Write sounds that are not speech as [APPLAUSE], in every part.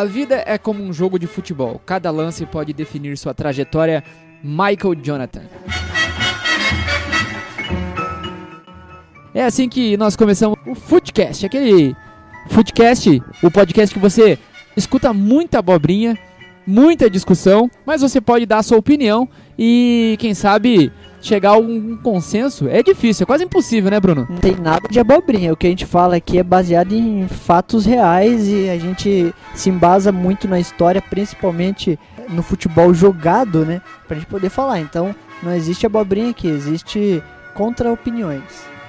A vida é como um jogo de futebol. Cada lance pode definir sua trajetória. Michael Jonathan. É assim que nós começamos o Footcast, aquele Footcast, o podcast que você escuta muita abobrinha, muita discussão, mas você pode dar a sua opinião e, quem sabe, chegar a um consenso. É difícil, é quase impossível, né, Bruno? Não tem nada de abobrinha. O que a gente fala aqui é baseado em fatos reais e a gente se embasa muito na história, principalmente no futebol jogado, né? Pra gente poder falar. Então, não existe abobrinha aqui, existe contra-opiniões.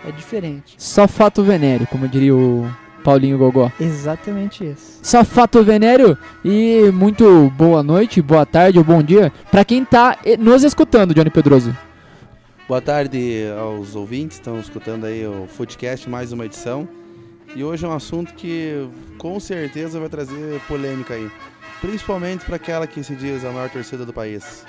É diferente. Só fato venéreo, como diria o Paulinho Gogó. Exatamente isso. Só fato venéreo e muito boa noite, boa tarde ou bom dia pra quem tá eh, nos escutando, Johnny Pedroso. Boa tarde aos ouvintes, estão escutando aí o Footcast, mais uma edição. E hoje é um assunto que com certeza vai trazer polêmica aí. Principalmente para aquela que se diz a maior torcida do país.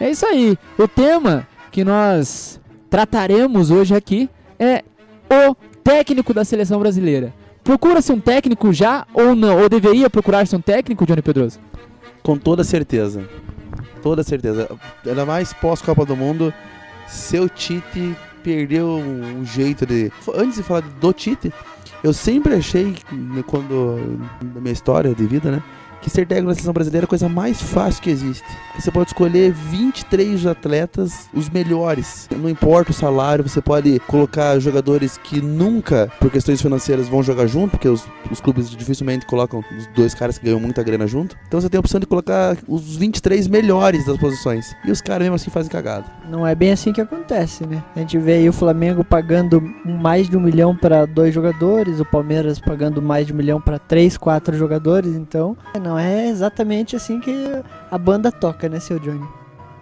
É isso aí. O tema que nós trataremos hoje aqui é o técnico da seleção brasileira. Procura-se um técnico já ou não? Ou deveria procurar-se um técnico, Johnny Pedroso? Com toda certeza. Toda certeza. Ainda mais pós-Copa do Mundo, seu Tite perdeu um jeito de. Antes de falar do Tite, eu sempre achei, quando. na minha história de vida, né? Que ser técnico da seleção brasileira é a coisa mais fácil que existe. Você pode escolher 23 atletas, os melhores. Não importa o salário, você pode colocar jogadores que nunca, por questões financeiras, vão jogar junto, porque os, os clubes dificilmente colocam os dois caras que ganham muita grana junto. Então você tem a opção de colocar os 23 melhores das posições. E os caras mesmo assim fazem cagada. Não é bem assim que acontece, né? A gente vê aí o Flamengo pagando mais de um milhão para dois jogadores, o Palmeiras pagando mais de um milhão para três, quatro jogadores, então não é exatamente assim que a banda toca, né, seu Johnny?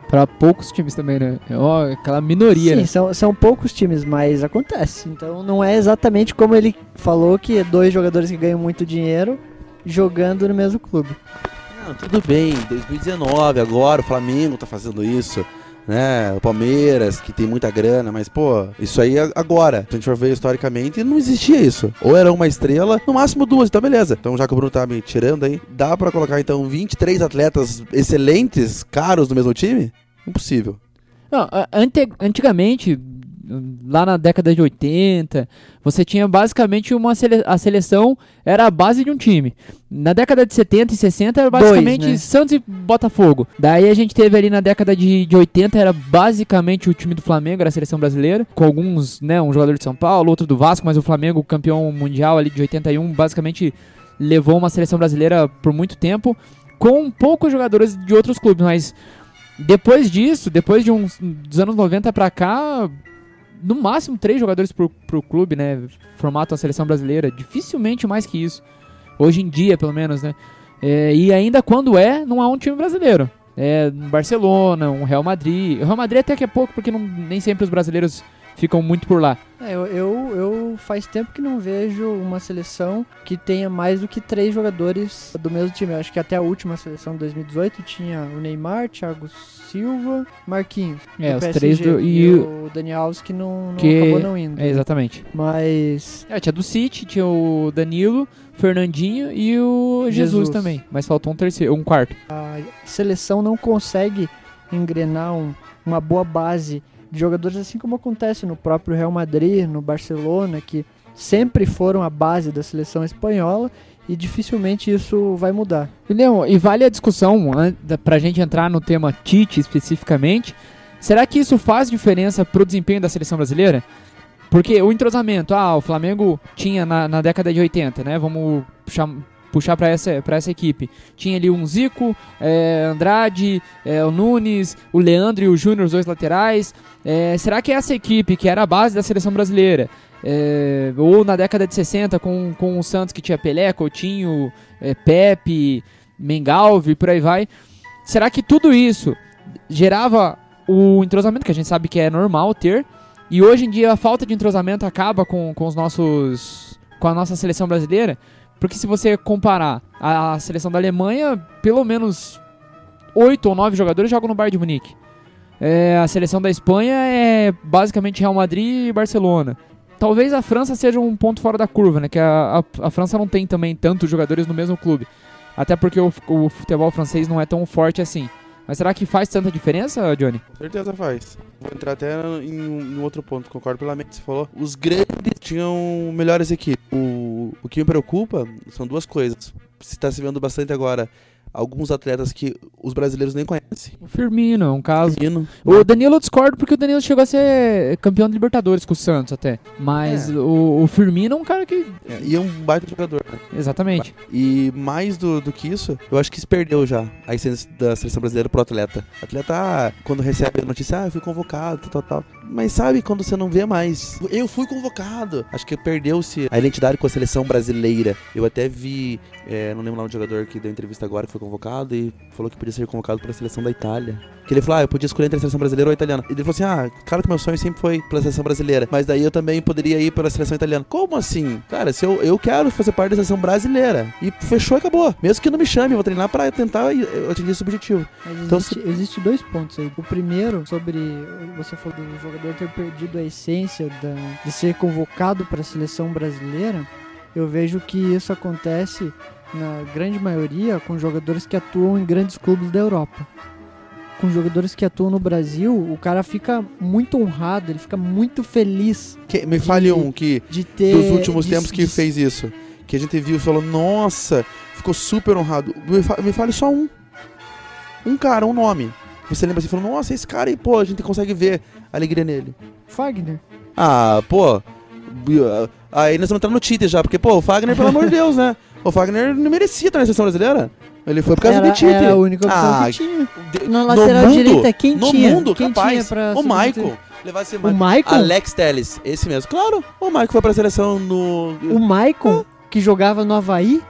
Pra poucos times também, né? É ó, aquela minoria, Sim, né? são, são poucos times, mas acontece. Então não é exatamente como ele falou que dois jogadores que ganham muito dinheiro jogando no mesmo clube. Não, tudo bem, 2019, agora o Flamengo tá fazendo isso, né? O Palmeiras, que tem muita grana, mas, pô, isso aí é agora. Se a gente for ver historicamente, não existia isso. Ou era uma estrela, no máximo duas, então beleza. Então, já que o Bruno tá me tirando aí, dá pra colocar então 23 atletas excelentes, caros no mesmo time? Impossível. Não, antigamente, lá na década de 80, você tinha basicamente uma sele a seleção era a base de um time. Na década de 70 e 60 era Dois, basicamente né? Santos e Botafogo. Daí a gente teve ali na década de, de 80 era basicamente o time do Flamengo, era a seleção brasileira, com alguns, né, um jogador de São Paulo, outro do Vasco, mas o Flamengo, campeão mundial ali de 81, basicamente levou uma seleção brasileira por muito tempo com poucos jogadores de outros clubes, mas depois disso, depois de uns dos anos 90 pra cá, no máximo três jogadores pro, pro clube, né? Formato a seleção brasileira. Dificilmente mais que isso. Hoje em dia, pelo menos, né? É, e ainda quando é, não há um time brasileiro. É um Barcelona, um Real Madrid. O Real Madrid até que é pouco, porque não- nem sempre os brasileiros ficam muito por lá. É, eu, eu, eu faz tempo que não vejo uma seleção que tenha mais do que três jogadores do mesmo time. Eu acho que até a última seleção de 2018 tinha o Neymar, Thiago Silva, Marquinhos. É, os PSG, três do- e, e o Dani Alves que não, não Que- acabou não indo. É, exatamente. Mas É, tinha do City, tinha o Danilo, Fernandinho e o Jesus, Jesus. também. Mas faltou um terceiro, um quarto. a seleção não consegue engrenar um- uma boa base de jogadores, assim como acontece no próprio Real Madrid, no Barcelona, que sempre foram a base da seleção espanhola e dificilmente isso vai mudar. Leon, e vale a discussão, an- da- pra gente entrar no tema Tite especificamente, será que isso faz diferença pro desempenho da seleção brasileira? Porque o entrosamento, ah, o Flamengo tinha na, na década de 80, né? Vamos puxar, para essa, essa equipe. Tinha ali um Zico, é, Andrade, é, o Nunes, o Leandro e o Júnior, os dois laterais. É, será que essa equipe, que era a base da seleção brasileira, é, ou na década de 60 com, com o Santos que tinha Pelé, Coutinho, é, Pepe, Mengalve, por aí vai. Será que tudo isso gerava o entrosamento, que a gente sabe que é normal ter, e hoje em dia a falta de entrosamento acaba com, com os nossos. com a nossa seleção brasileira? Porque se você comparar a, a seleção da Alemanha, pelo menos oito ou nove jogadores jogam no Bayern de Munique. É, a seleção da Espanha é basicamente Real Madrid e Barcelona. Talvez a França seja um ponto fora da curva, né? Que a, a, a França não tem também tantos jogadores no mesmo clube. até porque o, o futebol francês não é tão forte assim. Mas será que faz tanta diferença, Johnny? Com certeza faz. Vou entrar até em um, em outro ponto, concordo plenamente que você falou. Os grandes tinham melhores equipes. O, o que me preocupa são duas coisas. Se está se vendo bastante agora alguns atletas que os brasileiros nem conhecem. O Firmino é um caso. Firmino, O Danilo eu discordo porque o Danilo chegou a ser campeão de Libertadores com o Santos até. Mas É. o, o Firmino é um cara que. é, e é um baita jogador, né? Exatamente. E mais do, do que isso, eu acho que se perdeu já a essência da seleção brasileira pro atleta. O atleta, ah, quando recebe a notícia, ah, eu fui convocado, tal, tal, tal. Mas sabe quando você não vê mais? Eu fui convocado. Acho que perdeu-se a identidade com a seleção brasileira. Eu até vi, é, não lembro nome do jogador que deu entrevista agora, que foi convocado e falou que podia ser convocado para a seleção da Itália. Que ele falou, ah, eu podia escolher entre a seleção brasileira ou a italiana. E ele falou assim, ah, claro que meu sonho sempre foi pela seleção brasileira. Mas daí eu também poderia ir pela seleção italiana. Como assim? Cara, se eu, eu quero fazer parte da seleção brasileira. E fechou e acabou. Mesmo que não me chame, eu vou treinar para tentar eh, atingir esse objetivo. Mas Então, existe, existe dois pontos aí. O primeiro, sobre. Você falou do jogador ter perdido a essência da, de ser convocado para a seleção brasileira. Eu vejo que isso acontece, na grande maioria, com jogadores que atuam em grandes clubes da Europa. Com jogadores que atuam no Brasil, o cara fica muito honrado, ele fica muito feliz Que- me fale De- um que de ter. dos últimos de- tempos que fez isso. Que a gente viu e falou, nossa, ficou super honrado. Me, fa- me fale só um. Um cara, um nome. Você lembra assim, falou, nossa, esse cara aí, pô, a gente consegue ver a alegria nele. Fagner. Ah, pô. bi- Aí nós estamos entrando no Tite já, porque, pô, o Fagner, pelo amor de Deus, né? O Fagner não merecia estar na seleção brasileira. Ele foi por causa era, do Tite. era a única opção Ah, que tinha. De- Na no lateral mundo, direita, quem no tinha? mundo, quem capaz. tinha o? Michael. Levasse O Michael? Alex Telles, esse mesmo. Claro, o Michael foi pra seleção no. O Maicon, que jogava no Havaí,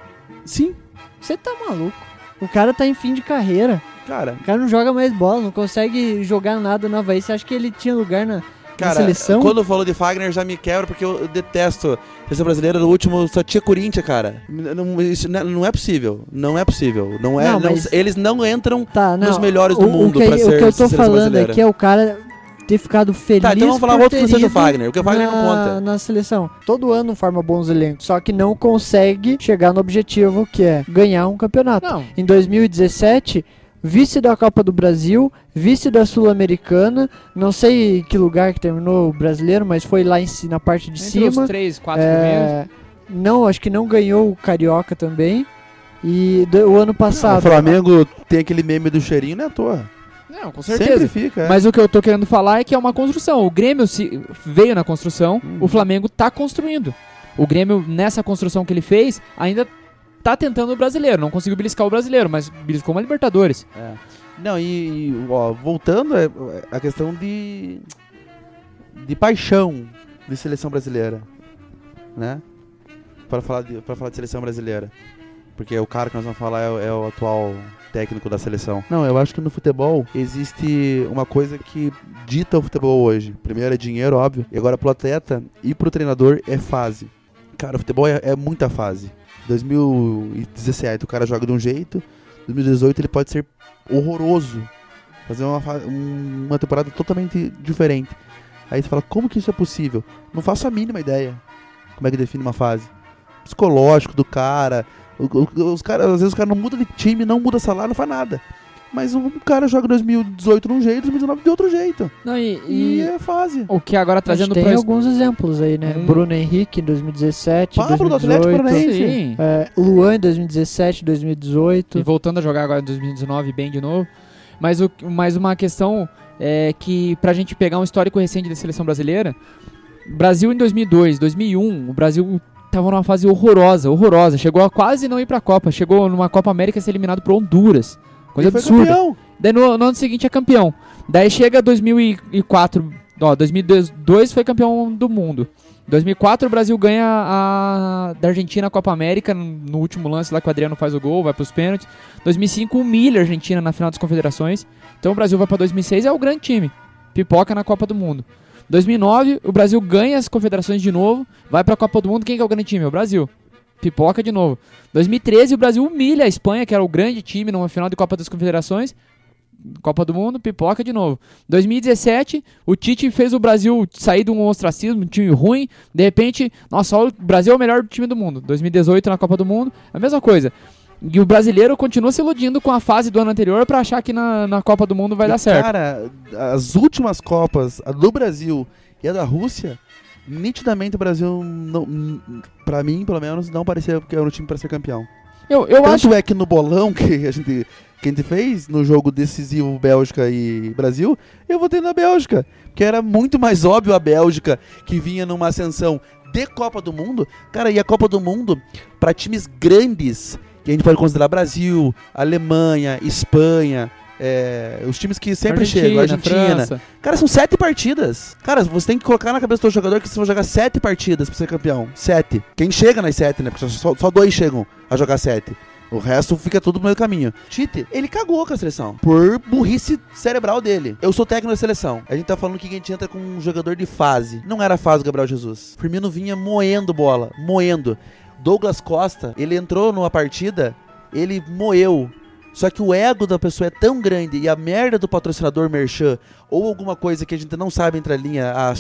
Sim, você tá maluco. O cara tá em fim de carreira. Cara. O cara não joga mais bola, não consegue jogar nada no Havaí. Você acha que ele tinha lugar na, na Cara, seleção? quando falou de Fagner já me quebra porque eu detesto a seleção brasileira. No último só tinha Corinthians, cara. Não, isso não é- não é possível. Não é possível. Não é. Não, não- mas- eles não entram. Tá, não. nos melhores o, do mundo o que, pra o ser que eu tô falando brasileira. aqui é o cara ter ficado feliz Tá, então vamos falar outro que não seja o Fagner, porque o Fagner não na, conta. na seleção. Todo ano forma bons elencos, só que não consegue chegar no objetivo que é ganhar um campeonato. Não, Em 2017, vice da Copa do Brasil, vice da Sul-Americana, não sei que lugar que terminou o brasileiro, mas foi lá em, na parte de entre os cima. três, quatro primeiros. É, não, acho que não ganhou o Carioca também. E do- o ano o passado. Flamengo tem aquele meme do cheirinho, não é à toa. Não, com Sempre certeza. fica. é. Mas o que eu tô querendo falar é que é uma construção. O Grêmio se- veio na construção, Uhum. o Flamengo tá construindo. O Grêmio, nessa construção que ele fez, ainda tá tentando o brasileiro. Não conseguiu beliscar o brasileiro, mas beliscou uma Libertadores. É. Não, e, e, ó, voltando é, é a questão de de paixão de seleção brasileira, né? Para falar de para falar de seleção brasileira, porque o cara que nós vamos falar é, o- é o atual técnico da seleção. Não, eu acho que no futebol existe uma coisa que dita o futebol hoje. Primeiro é dinheiro, óbvio, e agora pro atleta e pro treinador é fase. Cara, o futebol é, é muita fase. 2017 o cara joga de um jeito, 2018 ele pode ser horroroso. Fazer uma, um- uma temporada totalmente diferente. Aí você fala, como que isso é possível? Não faço a mínima ideia. Como é que define uma fase? Psicológico do cara. os caras, às vezes o cara não muda de time, não muda salário, não faz nada. Mas um cara joga 2018 de um jeito, 2019 de outro jeito. Não, e, E, e é fase. o que agora A gente trazendo tem pra alguns exemplos aí, né? Hum. Bruno Henrique em 2017, Pablo do Atlético 2018. Paranaense. Sim. É, Luan em 2017, 2018. E voltando a jogar agora em 2019 bem de novo. Mas, o, mais uma questão é que pra gente pegar um histórico recente da seleção brasileira, Brasil em 2002, 2001, o Brasil tava numa fase horrorosa, horrorosa. Chegou a quase não ir pra Copa. Chegou numa Copa América a ser eliminado por Honduras. Coisa Ele absurda. campeão. Daí no, no ano seguinte é campeão. Daí chega 2004, ó, 2002 foi campeão do mundo. 2004 o Brasil ganha a da Argentina a Copa América no, último lance lá que o Adriano faz o gol, vai pros pênaltis. 2005 humilha a Argentina na final das Confederações. Então o Brasil vai pra 2006 é o grande time. Pipoca na Copa do Mundo. 2009 o Brasil ganha as confederações de novo, vai pra Copa do Mundo, quem que é o grande time? É o Brasil. Pipoca de novo. 2013 o Brasil humilha a Espanha, que era o grande time numa final de Copa das Confederações. Copa do Mundo, pipoca de novo. 2017, o Tite fez o Brasil sair de um ostracismo, um time ruim. De repente, nossa, o Brasil é o melhor time do mundo. 2018 na Copa do Mundo, a mesma coisa. E o brasileiro continua se iludindo com a fase do ano anterior pra achar que na, na Copa do Mundo vai E, dar certo. Cara, as últimas Copas, a do Brasil e a da Rússia, nitidamente o Brasil, não, pra mim, pelo menos, não parecia que era um time pra ser campeão. Eu, eu Tanto acho. é que no bolão que a gente que a gente fez no jogo decisivo Bélgica e Brasil, eu votei na Bélgica, porque era muito mais óbvio a Bélgica que vinha numa ascensão de Copa do Mundo. Cara, e a Copa do Mundo para times grandes, que a gente pode considerar Brasil, Alemanha, Espanha, é, os times que sempre chegam, Argentina. França. Cara, são sete partidas. Cara, você tem que colocar na cabeça do jogador que vocês vão jogar sete partidas pra ser campeão. Sete. Quem chega nas sete, né? Porque só, só dois chegam a jogar sete. O resto fica tudo no meio do caminho. Tite, ele cagou com a seleção. Por burrice cerebral dele. Eu sou técnico da seleção. A gente tá falando que a gente entra com um jogador de fase. Não era fase do Gabriel Jesus. Firmino vinha moendo bola. Moendo. Douglas Costa, ele entrou numa partida, ele moeu. Só que o ego da pessoa é tão grande e a merda do patrocinador merchan ou alguma coisa que a gente não sabe entre a linha, a,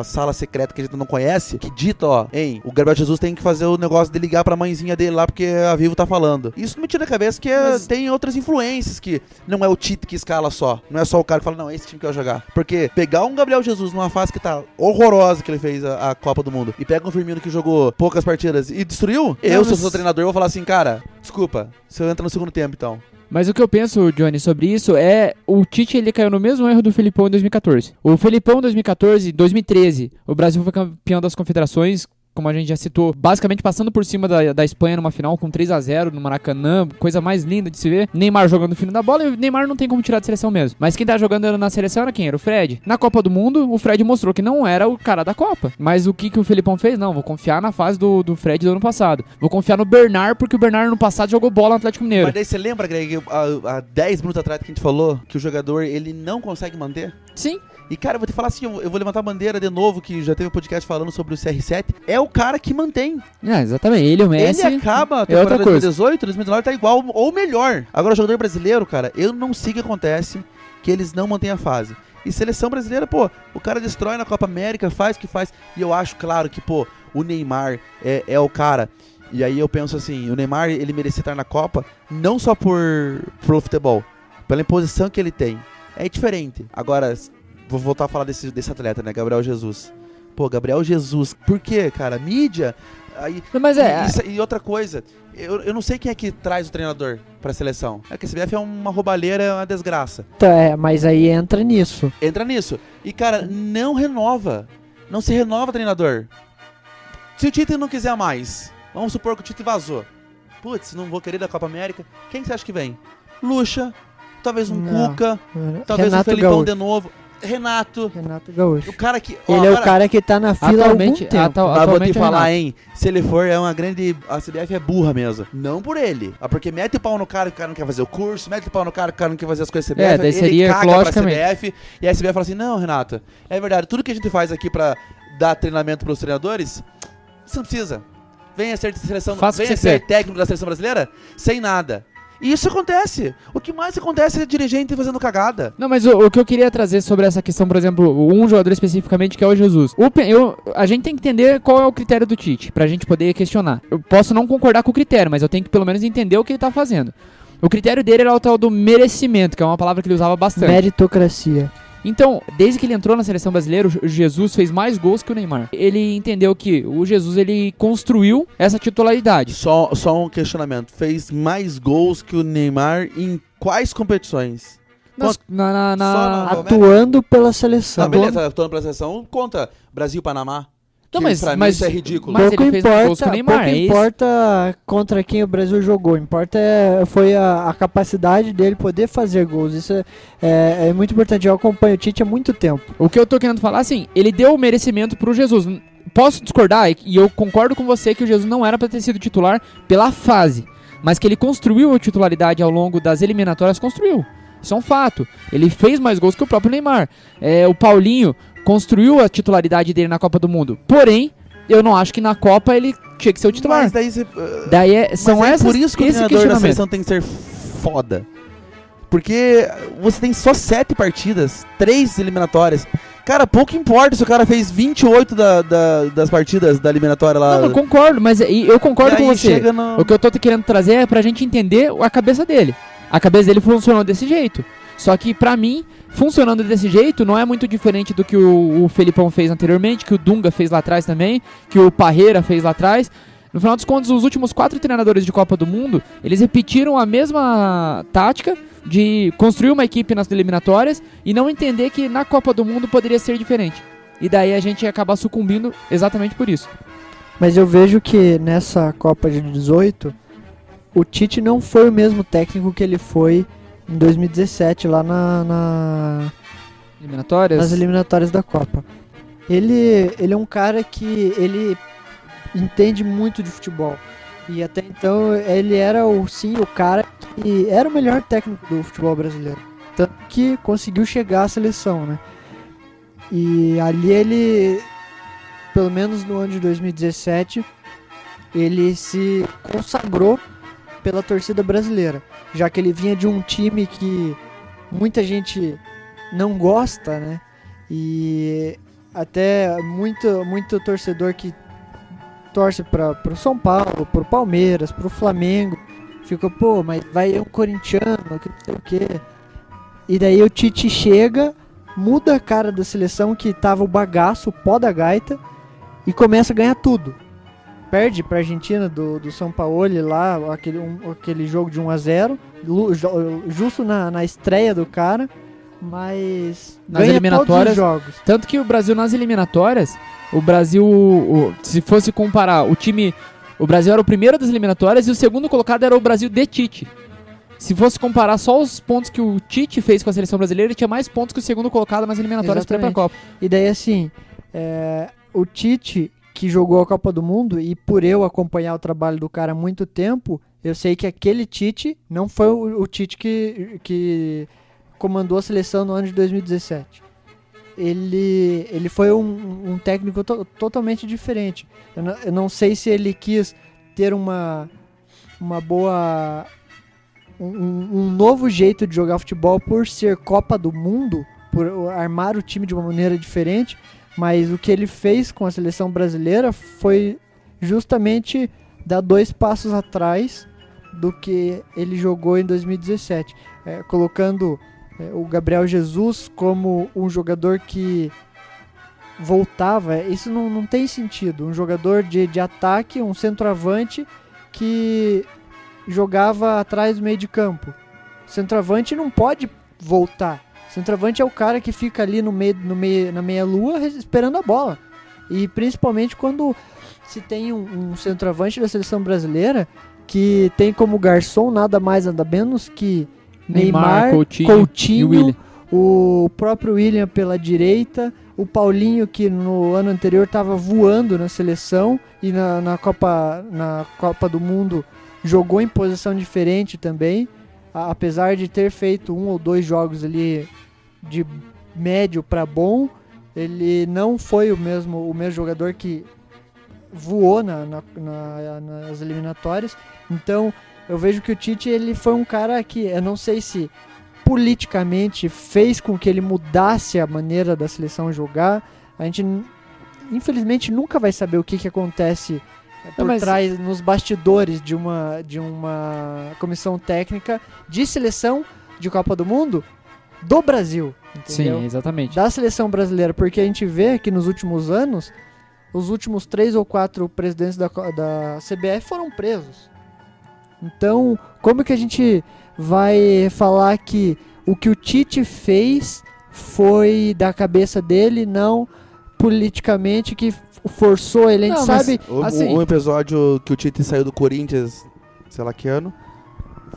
a sala secreta que a gente não conhece, que dita, ó, hein, o Gabriel Jesus tem que fazer o negócio de ligar pra mãezinha dele lá porque a Vivo tá falando. Isso não me tira da cabeça que é- Mas- tem outras influências que não é o Tite que escala só. Não é só o cara que fala, não, é esse time que eu vou jogar. Porque pegar um Gabriel Jesus numa fase que tá horrorosa que ele fez a, a Copa do Mundo e pega um Firmino que jogou poucas partidas e destruiu, eu, se eu sou treinador, eu vou falar assim, cara, desculpa, você entra no segundo tempo então. Mas o que eu penso, Johnny, sobre isso é o Tite ele caiu no mesmo erro do Felipão em 2014. O Felipão em 2014, 2013, o Brasil foi campeão das confederações, como a gente já citou, basicamente passando por cima da, da Espanha numa final com 3 a 0 no Maracanã, coisa mais linda de se ver. Neymar jogando o fino da bola e o Neymar não tem como tirar da seleção mesmo. Mas quem tá jogando na seleção era quem? Era o Fred. Na Copa do Mundo, o Fred mostrou que não era o cara da Copa. Mas o que, que o Felipão fez? Não, vou confiar na fase do, do Fred do ano passado. Vou confiar no Bernard, porque o Bernard no passado jogou bola no Atlético Mineiro. Mas daí você lembra, Greg, há, há 10 minutos atrás que a gente falou que o jogador ele não consegue manter? Sim. E cara, eu vou te falar assim, eu, vou levantar a bandeira de novo, que já teve um podcast falando sobre o CR7. É o cara que mantém. É, exatamente. Ele o Messi. ele acaba a é temporada coisa. 2018, 2019 tá igual ou melhor. Agora, o jogador brasileiro, cara, eu não sei o que acontece que eles não mantêm a fase. E seleção brasileira, pô, o cara destrói na Copa América, faz o que faz. E eu acho, claro, que, pô, o Neymar é, é o cara. E aí eu penso assim, o Neymar, ele merecia estar na Copa, não só por pelo futebol, pela imposição que ele tem. É diferente. Agora, vou voltar a falar desse, desse atleta, né, Gabriel Jesus. Pô, Gabriel Jesus, por quê, cara? Mídia. Aí, Mas é. e, isso- e outra coisa, eu, eu não sei quem é que traz o treinador pra seleção. É que a CBF é uma roubalheira, é uma desgraça. Tá, é, mas aí entra nisso. Entra nisso. E, cara, não renova. Não se renova treinador. Se o Tite não quiser mais, vamos supor que o Tite vazou. Putz, não vou querer da Copa América. Quem você acha que vem? Lucha, talvez um Não. Cuca, talvez Renato um Felipão Gaúcho. de novo. Renato, Renato Gaúcho. o cara que. ó, Ele é o agora- cara que tá na fila há algum Atualmente, tempo. atu- Mas vou te atualmente é falar, Renato. hein? Se ele for, é uma grande. A CBF é burra mesmo. Não por ele. Ah, porque mete o pau no cara que o cara não quer fazer o curso, mete o pau no cara que o cara não quer fazer as coisas da CBF. É, daí ele seria, caga pra. CBF. E a CBF fala assim: não, Renato, é verdade, tudo que a gente faz aqui pra dar treinamento pros treinadores, você não precisa. Venha ser de seleção, Faça venha ser quer. técnico da seleção brasileira sem nada. E isso acontece. O que mais acontece é dirigente fazendo cagada. Não, mas o, o que eu queria trazer sobre essa questão, por exemplo, um jogador especificamente que é o Jesus. O eu- a gente tem que entender qual é o critério do Tite, pra gente poder questionar. Eu posso não concordar com o critério, mas eu tenho que pelo menos entender o que ele tá fazendo. O critério dele era o tal do merecimento, que é uma palavra que ele usava bastante. Meritocracia. Então, desde que ele entrou na seleção brasileira, o Jesus fez mais gols que o Neymar. Ele entendeu que o Jesus ele construiu essa titularidade. Só, só um questionamento. Fez mais gols que o Neymar em quais competições? Nas- na, na- na- Atuando pela seleção. Não, beleza, atuando pela seleção conta Brasil-Panamá. Que mas- pra mas- mim isso é ridículo. mas- pouco ele fez gols importa, com o Neymar, pouco é importa contra quem o Brasil jogou. Importa é, foi a, a capacidade dele poder fazer gols. Isso é, é- é muito importante. Eu acompanho o Tite há muito tempo. O que eu tô querendo falar, assim, ele deu o merecimento pro Jesus. Posso discordar, e- eu concordo com você que o Jesus não era pra ter sido titular pela fase, mas que ele construiu a titularidade ao longo das eliminatórias, construiu. Isso é um fato. Ele fez mais gols que o próprio Neymar. É, o Paulinho construiu a titularidade dele na Copa do Mundo. Porém, eu não acho que na Copa ele tinha que ser o titular. Mas daí você, uh, Daí é, são é essas, por isso que o treinador da seleção tem que ser foda. Porque você tem só sete partidas, três eliminatórias. Cara, pouco importa se o cara fez 28 da, da, das partidas da eliminatória lá. Não, eu concordo, mas eu concordo com você. no- O que eu tô querendo trazer é pra gente entender a cabeça dele. A cabeça dele funcionou desse jeito. Só que pra mim, funcionando desse jeito, não é muito diferente do que o, o Felipão fez anteriormente, que o Dunga fez lá atrás também, que o Parreira fez lá atrás. No final dos contos, os últimos quatro treinadores de Copa do Mundo, eles repetiram a mesma tática de construir uma equipe nas eliminatórias e não entender que na Copa do Mundo poderia ser diferente. E daí a gente ia acabar sucumbindo exatamente por isso. Mas eu vejo que nessa Copa de 18, o Tite não foi o mesmo técnico que ele foi em 2017, lá na, na- Eliminatórias? nas eliminatórias da Copa. Ele, ele é um cara que ele entende muito de futebol. E até então ele era o sim o cara que era o melhor técnico do futebol brasileiro. Tanto que conseguiu chegar à seleção, né? E ali ele, pelo menos no ano de 2017, ele se consagrou pela torcida brasileira, já que ele vinha de um time que muita gente não gosta, né? E até muito, muito torcedor que torce para pro São Paulo, pro Palmeiras, pro Flamengo, fica, pô, mas vai um corintiano, que não sei o quê. E daí o Tite chega, muda a cara da seleção que tava o bagaço, o pó da gaita, e começa a ganhar tudo. Perde pra Argentina do, do São Paulo lá, aquele, um- aquele jogo de 1 a 0 lu- jo- justo na, na estreia do cara, mas Nas eliminatórias- todos os jogos. Tanto que o Brasil nas eliminatórias, o Brasil, o- se fosse comparar o time, o Brasil era o primeiro das eliminatórias e o segundo colocado era o Brasil de Tite. Se fosse comparar só os pontos que o Tite fez com a seleção brasileira, ele tinha mais pontos que o segundo colocado nas eliminatórias para ir pra Exatamente. Copa. E daí, assim, é, o Tite, que jogou a Copa do Mundo, e por eu acompanhar o trabalho do cara há muito tempo, eu sei que aquele Tite não foi o, o Tite que, que comandou a seleção no ano de 2017. Ele, ele foi um, um técnico to- totalmente diferente. Eu não, eu não sei se ele quis ter uma, uma boa. Um, um- novo jeito de jogar futebol por ser Copa do Mundo, por armar o time de uma maneira diferente, mas o que ele fez com a seleção brasileira foi justamente dar dois passos atrás do que ele jogou em 2017, É, colocando é, o Gabriel Jesus como um jogador que voltava. Isso não, não tem sentido. Um jogador de, de ataque, um centroavante que jogava atrás do meio de campo. Centroavante não pode voltar. Centroavante é o cara que fica ali no meio, no meio, na meia-lua esperando a bola. E principalmente quando se tem um, um centroavante da seleção brasileira que tem como garçom nada mais nada menos que Neymar, Coutinho, Coutinho, o William. o próprio William pela direita, o Paulinho que no ano anterior estava voando na seleção e na, na Copa na Copa do Mundo jogou em posição diferente também, a- apesar de ter feito um ou dois jogos ali de médio para bom, ele não foi o mesmo o mesmo jogador que voou na, na- na- nas eliminatórias. Então eu vejo que o Tite ele foi um cara que eu não sei se politicamente fez com que ele mudasse a maneira da seleção jogar. A gente infelizmente nunca vai saber o que, que acontece por trás nos bastidores de uma de uma comissão técnica de seleção de Copa do Mundo do Brasil, entendeu? Sim, exatamente. da seleção brasileira, porque a gente vê que nos últimos anos, os últimos três ou quatro presidentes da, da CBF foram presos. Então, como que a gente vai falar que o que o Tite fez foi da cabeça dele, não politicamente que forçou ele? A gente Não, sabe. O, Assim- um episódio que o Tite saiu do Corinthians, sei lá que ano,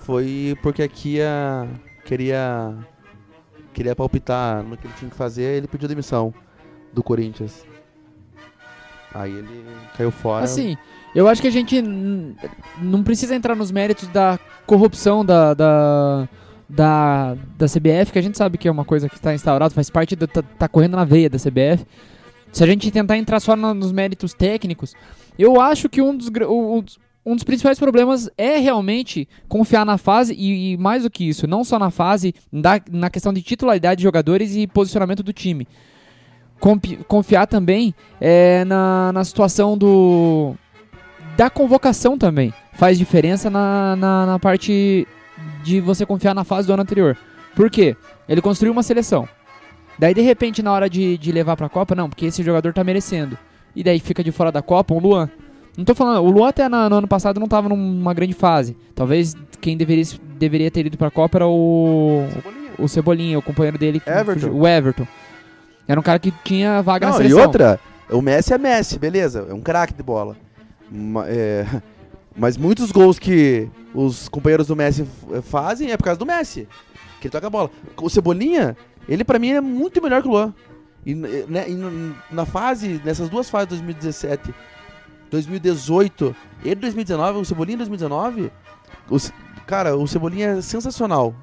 foi porque aqui ia, queria queria palpitar no que ele tinha que fazer, ele pediu demissão do Corinthians. Aí ele caiu fora. Assim, eu acho que a gente não precisa entrar nos méritos da corrupção da, da, da, da CBF, que a gente sabe que é uma coisa que está instaurada, faz parte, da, tá, tá correndo na veia da CBF. Se a gente tentar entrar só nos méritos técnicos, eu acho que um dos, o- um dos principais problemas é realmente confiar na fase e, e mais do que isso, não só na fase, da, na questão de titularidade de jogadores e posicionamento do time. Confi- confiar também é, na, na situação do da convocação também. Faz diferença na, na, na parte de você confiar na fase do ano anterior. Por quê? Ele construiu uma seleção. Daí, de repente, na hora de, de levar pra Copa, não, porque esse jogador tá merecendo. E daí fica de fora da Copa um Luan. Não tô falando, o Luan até na- no ano passado não tava numa grande fase. Talvez quem deveria, deveria ter ido pra Copa era o, o Cebolinha, o companheiro dele. Everton. fugiu- o Everton. Era um cara que tinha vaga na Não, e seleção. outra, o Messi é Messi, beleza, é um craque de bola. Ma- é, [LAUGHS] mas muitos gols que os companheiros do Messi f- fazem é por causa do Messi, que ele toca a bola. O Cebolinha, ele pra mim é muito melhor que o Luan. E, né, e na fase, nessas duas fases, 2017, 2018 e 2019, o Cebolinha em 2019, o cara, o Cebolinha é sensacional.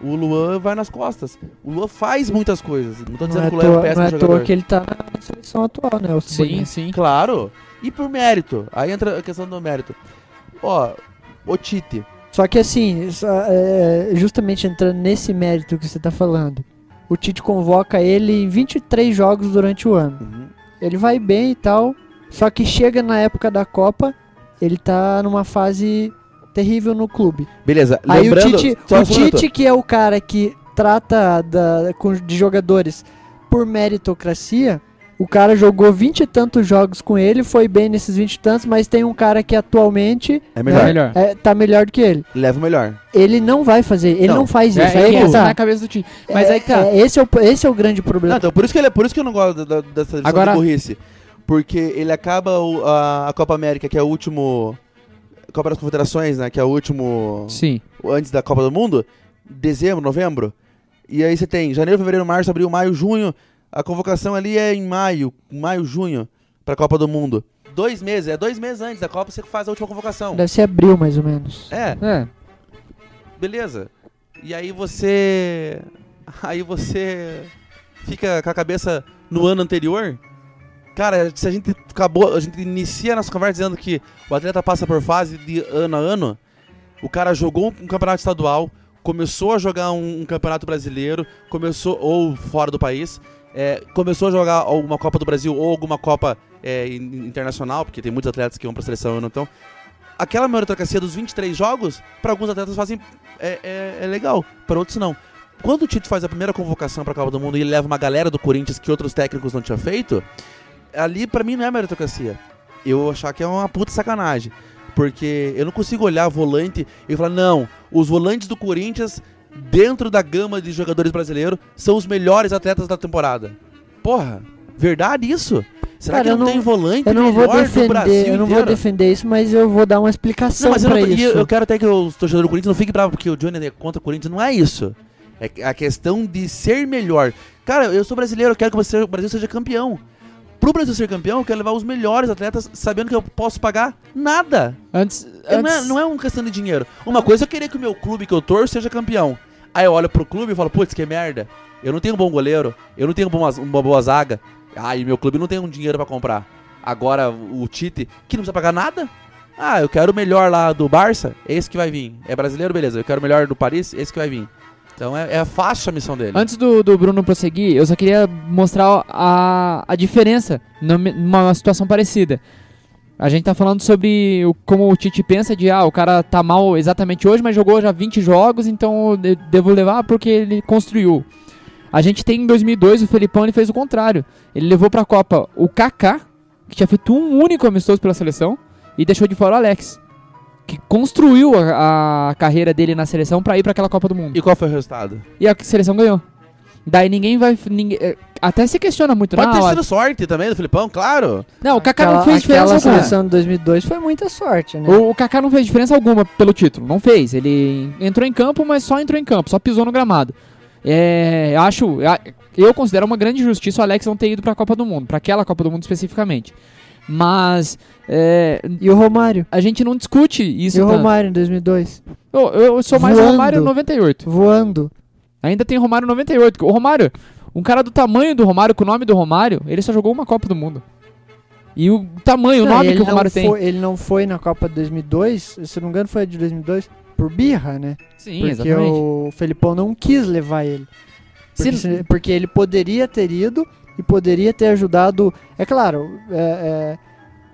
O Luan vai nas costas. O Luan faz muitas coisas. Não tô Não dizendo é, à que o Luan é um toa, não péssimo é à jogador. toa que ele tá na seleção atual, né? O Sim, Cebolinha. sim. Claro. E por mérito. Aí entra a questão do mérito. Ó, o Tite. Só que assim, só, é, justamente entrando nesse mérito que você tá falando, o Tite convoca ele em 23 jogos durante o ano. Uhum. Ele vai bem e tal, só que chega na época da Copa, ele tá numa fase terrível no clube. Beleza. Aí o lembrando, Tite, o um minuto. Tite que é o cara que trata da, de jogadores por meritocracia, o cara jogou 20 e tantos jogos com ele, foi bem nesses 20 e tantos, mas tem um cara que atualmente É melhor. É melhor. é, tá melhor do que ele. Leva o melhor. Ele não vai fazer, ele não, Não. faz É, isso. é aí essa tá. na cabeça do time. Mas É- aí que tá. é, esse, é o, esse é o grande Não, problema. então, por isso que ele, por isso que eu não gosto da, da- dessa Agora- de burrice. Porque ele acaba o- a, a Copa América, que é o último. Copa das Confederações, né? Que é o último. Sim. Antes da Copa do Mundo. Dezembro, novembro. E aí você tem janeiro, fevereiro, março, abril, maio, junho. A convocação ali é em maio, maio, junho, pra Copa do Mundo. Dois meses, é dois meses antes da Copa você faz a última convocação. Deve ser abril, mais ou menos. É, É. beleza. E aí você. Aí você fica com a cabeça no ano anterior. Cara, se a gente acabou, a gente inicia nossa conversa dizendo que o atleta passa por fase de ano a ano, o cara jogou um campeonato estadual, começou a jogar um, um campeonato brasileiro, começou ou fora do país, é, começou a jogar alguma Copa do Brasil ou alguma Copa é, in- internacional, porque tem muitos atletas que vão pra seleção e não estão. Aquela meritocracia dos 23 jogos, para alguns atletas fazem é, é- é legal, para outros não. Quando o Tite faz a primeira convocação para a Copa do Mundo e ele leva uma galera do Corinthians que outros técnicos não tinham feito, ali pra mim não é meritocracia. Eu achar que é uma puta sacanagem. Porque eu não consigo olhar volante e falar, não, os volantes do Corinthians, dentro da gama de jogadores brasileiros, são os melhores atletas da temporada. Porra, verdade isso? Será Cara, que eu não, não- tem volante Eu não vou melhor do defender, Brasil eu não vou inteiro? defender isso, mas eu vou dar uma explicação Não, mas eu, não, e isso. eu quero até que os torcedores do Corinthians não fiquem bravos porque o Johnny é contra o Corinthians. Não é isso. É a questão de ser melhor. Cara, eu sou brasileiro, eu quero que o Brasil seja campeão. Pro Brasil ser campeão, eu quero levar os melhores atletas sabendo que eu posso pagar nada. Antes. Não, é, antes- não é uma questão de dinheiro. Uma coisa é eu querer que o meu clube que eu torço seja campeão. Aí eu olho pro clube e falo, putz, que merda. Eu não tenho um bom goleiro, eu não tenho uma, boa zaga. Ah, e meu clube não tem um dinheiro pra comprar. Agora o Tite, que não precisa pagar nada. Ah, eu quero o melhor lá do Barça, esse que vai vir. É brasileiro, beleza. Eu quero o melhor do Paris, esse que vai vir. Então é, é fácil a missão dele. Antes do, do Bruno prosseguir, eu só queria mostrar a, a diferença numa situação parecida. A gente tá falando sobre o- como o Tite pensa de, ah, o cara tá mal exatamente hoje, mas jogou já 20 jogos, então eu de- devo levar porque ele construiu. A gente tem em 2002, o Felipão ele fez o contrário. Ele levou pra Copa o Kaká, que tinha feito um único amistoso pela seleção, e deixou de fora o Alex, que construiu a, a carreira dele na seleção pra ir pra aquela Copa do Mundo. E qual foi o resultado? E a seleção ganhou. Daí ninguém vai. Ninguém, é, até se questiona muito, Pode não. ter a- sido sorte também do Filipão, claro. Não, o Kaká Aquela, não fez diferença alguma. seleção de 2002 foi muita sorte, né? O, o Kaká não fez diferença alguma pelo título. Não fez. Ele entrou em campo, mas só entrou em campo, só pisou no gramado. É, acho. a- Eu considero uma grande injustiça o Alex não ter ido pra Copa do Mundo, pra aquela Copa do Mundo especificamente. Mas. é, E o Romário? a gente não discute isso. e o tanto. Romário em 2002? Eu, eu sou mais Voando. Romário 98. Voando. Ainda tem Romário 98. O Romário, um cara do tamanho do Romário, com o nome do Romário, ele só jogou uma Copa do Mundo. E o tamanho, o Não, nome ele que o Romário tem. foi- Ele não foi na Copa de 2002, se não me engano foi a de 2002, por birra, né? Sim, porque exatamente. o Felipão não quis levar ele. Porque, se- porque ele poderia ter ido e poderia ter ajudado. É claro, é- é,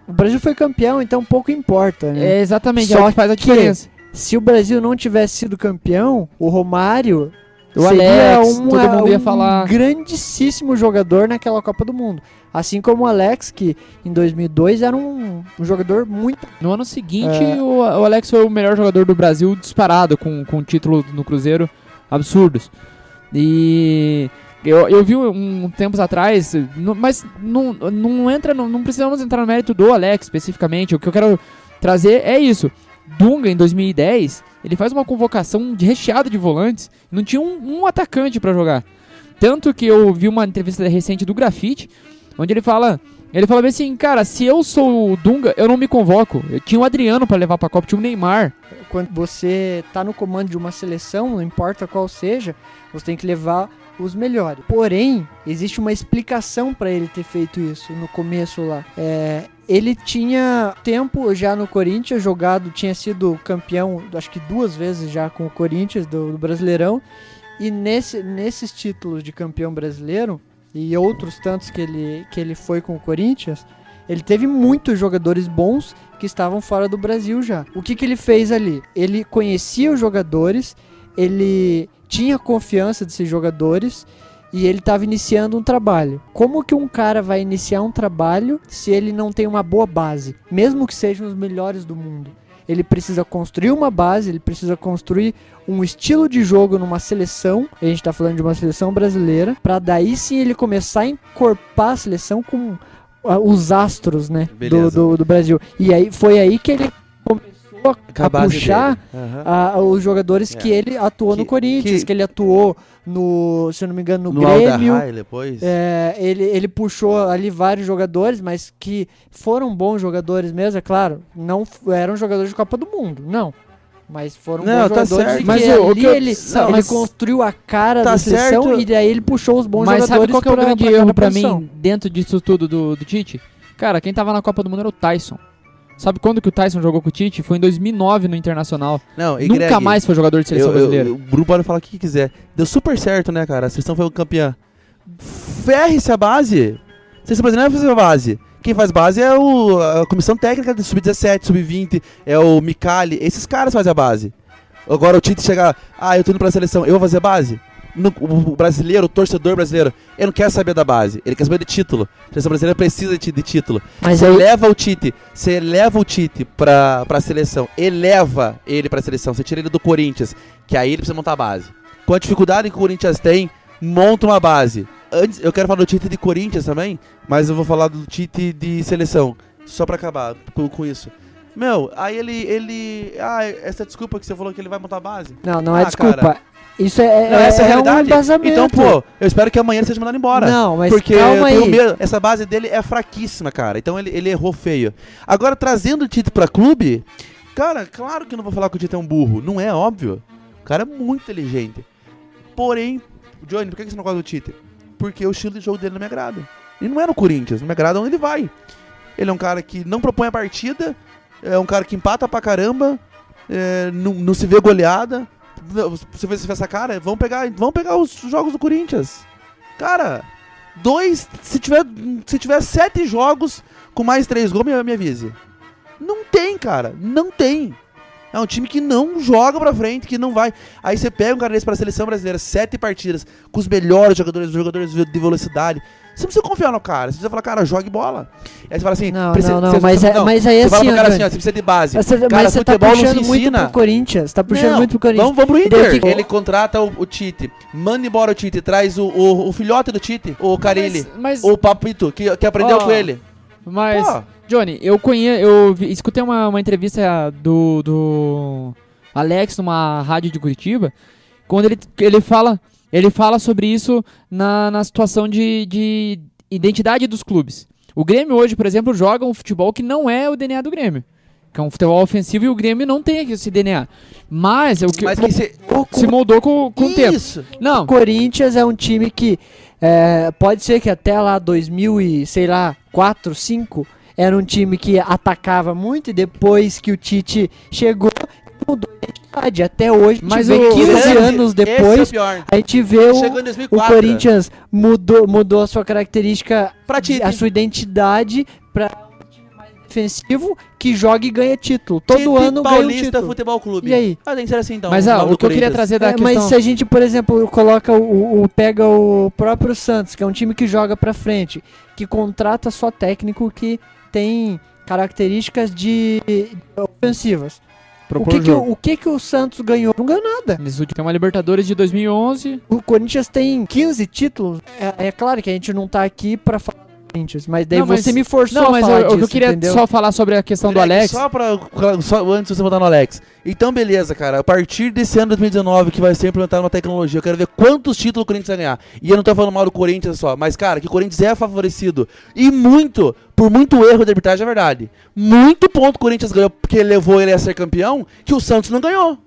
o Brasil foi campeão, então pouco importa, né? É exatamente, Só é o que faz a diferença. Se o Brasil não tivesse sido campeão, o Romário O seria Alex, um, todo mundo ia um falar. grandíssimo jogador naquela Copa do Mundo. Assim como o Alex, que em 2002 era um, um jogador muito. No ano seguinte, É. o, o Alex foi o melhor jogador do Brasil disparado, com, com título no Cruzeiro absurdos. E eu, eu vi um tempos atrás, mas não, não entra, no- não precisamos entrar no mérito do Alex especificamente. O que eu quero trazer é isso. Dunga, em 2010, ele faz uma convocação de recheada de volantes, não tinha um, um atacante pra jogar. Tanto que eu vi uma entrevista recente do Grafite, onde ele fala, ele fala assim, cara, se eu sou o Dunga, eu não me convoco. Eu tinha o Adriano pra levar pra Copa, tinha o Neymar. Quando você tá no comando de uma seleção, não importa qual seja, você tem que levar os melhores. Porém, existe uma explicação para ele ter feito isso no começo lá. É, ele tinha tempo já no Corinthians, jogado, tinha sido campeão, acho que duas vezes já com o Corinthians do, do Brasileirão. E nesse, nesses títulos de campeão brasileiro e outros tantos que ele, que ele foi com o Corinthians, ele teve muitos jogadores bons que estavam fora do Brasil já. O que, que ele fez ali? Ele conhecia os jogadores, ele tinha confiança desses jogadores e ele estava iniciando um trabalho. Como que um cara vai iniciar um trabalho se ele não tem uma boa base, mesmo que sejam os melhores do mundo? Ele precisa construir uma base, ele precisa construir um estilo de jogo numa seleção. A gente está falando de uma seleção brasileira, para daí sim ele começar a encorpar a seleção com ah, os astros, né, do, do, do Brasil. E aí foi aí que ele começou a, a a puxar dele. Aham. a- os jogadores É. que ele atuou no Que- Corinthians, que- que, ele atuou no, se eu não me engano, no, No Grêmio. Depois. É, ele, ele puxou ali vários jogadores, mas que foram bons jogadores mesmo, é claro. Não eram jogadores de Copa do Mundo, não. Mas foram Não, bons tá jogadores certo. e Mas o ali eu- ele, não, ele mas- construiu a cara Tá da seleção certo. e daí ele puxou os bons Mas sabe jogadores qual que é o pra- grande pra erro pra posição. mim dentro disso tudo do, do Tite? Cara, quem tava na Copa do Mundo era o Tyson. Sabe quando que o Tyson jogou com o Tite? Foi em 2009 no Internacional. Não, e Nunca Greg, mais foi jogador de seleção eu, eu, brasileira. o Bruno pode falar o que quiser. Deu super certo, né, cara? A seleção foi o campeã. Ferre-se a base. A seleção brasileira vai fazer a base. Quem faz base é o, a comissão técnica do Sub-17, Sub-20, é o Micali. Esses caras fazem a base. Agora o Tite chegar, ah, eu tô indo pra seleção, eu vou fazer a base? No- o, brasileiro, o torcedor brasileiro, ele não quer saber da base, ele quer saber de título. A seleção brasileira precisa de, de título. Mas Você aí, leva o Tite, você leva o Tite pra, pra seleção, eleva ele pra seleção, você tira ele do Corinthians, que aí ele precisa montar a base. Com a dificuldade que o Corinthians tem, monta uma base. Antes, eu quero falar do Tite de Corinthians também, mas eu vou falar do Tite de seleção, só pra acabar com, com isso. Meu, aí ele, ele. Ah, essa desculpa que você falou que ele vai montar a base. não, não é Ah, desculpa. cara. Isso é, Não, é, essa é a é um realidade. embasamento. então, pô, eu espero que amanhã ele seja mandado embora. Não, mas Porque calma aí. medo- essa base dele é fraquíssima, cara. Então ele, ele errou feio. Agora, trazendo o Tite pra clube, cara, claro que eu não vou falar que o Tite é um burro. Não é óbvio. O cara é muito inteligente. Porém, Johnny, por que que você não gosta do Tite? Porque o estilo de jogo dele não me agrada. Ele não é no Corinthians, não me agrada onde ele vai. Ele é um cara que não propõe a partida, é um cara que empata pra caramba, é, não, não se vê goleada. Você fez essa cara? Vamos pegar, vamos pegar os jogos do Corinthians. Cara, dois. Se tiver, se tiver sete jogos com mais três gols, me, me avise. Não tem, cara. Não tem. É um time que não joga pra frente, que não vai. Aí você pega um cara desse pra seleção brasileira, sete partidas, com os melhores jogadores, jogadores de velocidade. Você não precisa confiar no cara. Você precisa falar, cara, jogue bola. Aí você fala assim, Não, precisa- não, não, você- mas, você- é, não, mas aí você fala assim, pro cara assim, ó, você precisa de base. Você, Cara, mas você tá puxando muito ensina. pro Corinthians. Tá puxando Não, muito pro Corinthians. Vamos, vamos pro Inter. que- Ele contrata o, o Tite, manda embora o Tite, traz o, o, o filhote do Tite, o Carilli, Mas, mas, o Papito, que, que aprendeu Ó, com ele. mas Pô, Johnny, eu conheço, eu vi- escutei uma, uma entrevista do, do Alex numa rádio de Curitiba, quando ele, ele fala ele fala sobre isso na, na situação de, de identidade dos clubes. O Grêmio hoje, por exemplo, joga um futebol que não é o DNA do Grêmio. Que é um futebol ofensivo e o Grêmio não tem esse DNA. Mas é o que mas que se... se moldou com, com o tempo. Isso. Não, Corinthians é um time que é, pode ser que até lá 2000 e sei lá 4, 5 era um time que atacava muito e depois que o Tite chegou, mudou identidade. Até hoje, vê o- 15 Grande, anos é depois, pior. a gente vê o, o 2004. Corinthians mudou, mudou a sua característica, a sua identidade para um time mais defensivo que joga e ganha título. Todo Tite ano ganha um Paulista título. Futebol Clube. E aí? Ah, tem que ser assim então. Mas o ah, o que eu queria trazer da É, questão... mas se a gente, por exemplo, coloca o, o- pega o próprio Santos, que é um time que joga pra frente, que contrata só técnico que tem características de de ofensivas. O que, que, o, o que que o Santos ganhou? Não ganhou nada. Eles Tem uma Libertadores de 2011. O Corinthians tem 15 títulos. É, é claro que a gente não tá aqui pra falar Corinthians, mas daí Não, mas- você me forçou Não, a mas falar eu, eu disso, queria entendeu? só falar sobre a questão do Alex. Só, pra, só antes de você voltar no Alex. Então, beleza, cara. A partir desse ano 2019, que vai ser implementada uma tecnologia, eu quero ver quantos títulos o Corinthians vai ganhar. E eu não tô falando mal do Corinthians só, mas, cara, que o Corinthians é favorecido. E muito, por muito erro de arbitragem, é verdade. Muito ponto o Corinthians ganhou porque levou ele a ser campeão, que o Santos não ganhou.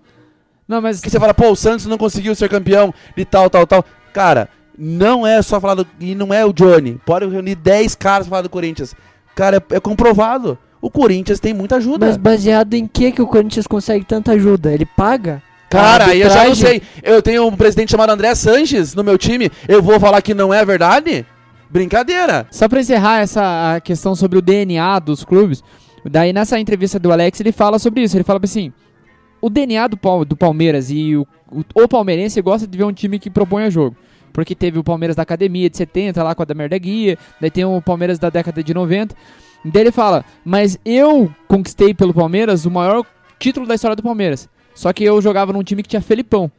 Não, mas Que você fala, pô, o Santos não conseguiu ser campeão de tal, tal, tal. Cara, não é só falar do. E não é o Johnny. Pode reunir 10 caras pra falar do Corinthians. Cara, é, é comprovado. O Corinthians tem muita ajuda. Mas baseado em que que o Corinthians consegue tanta ajuda? Ele paga? Cara, aí eu já não sei. Eu tenho um presidente chamado André Sanches no meu time. Eu vou falar que não é verdade? Brincadeira. Só pra encerrar essa questão sobre o DNA dos clubes, daí nessa entrevista do Alex ele fala sobre isso. Ele fala assim: o DNA do, Pal- do Palmeiras e o, o, o palmeirense gosta de ver um time que proponha jogo. Porque teve o Palmeiras da academia de 70, lá com a da merda guia, daí tem o Palmeiras da década de 90. Daí ele fala: Mas eu conquistei pelo Palmeiras o maior título da história do Palmeiras. Só que eu jogava num time que tinha Felipão.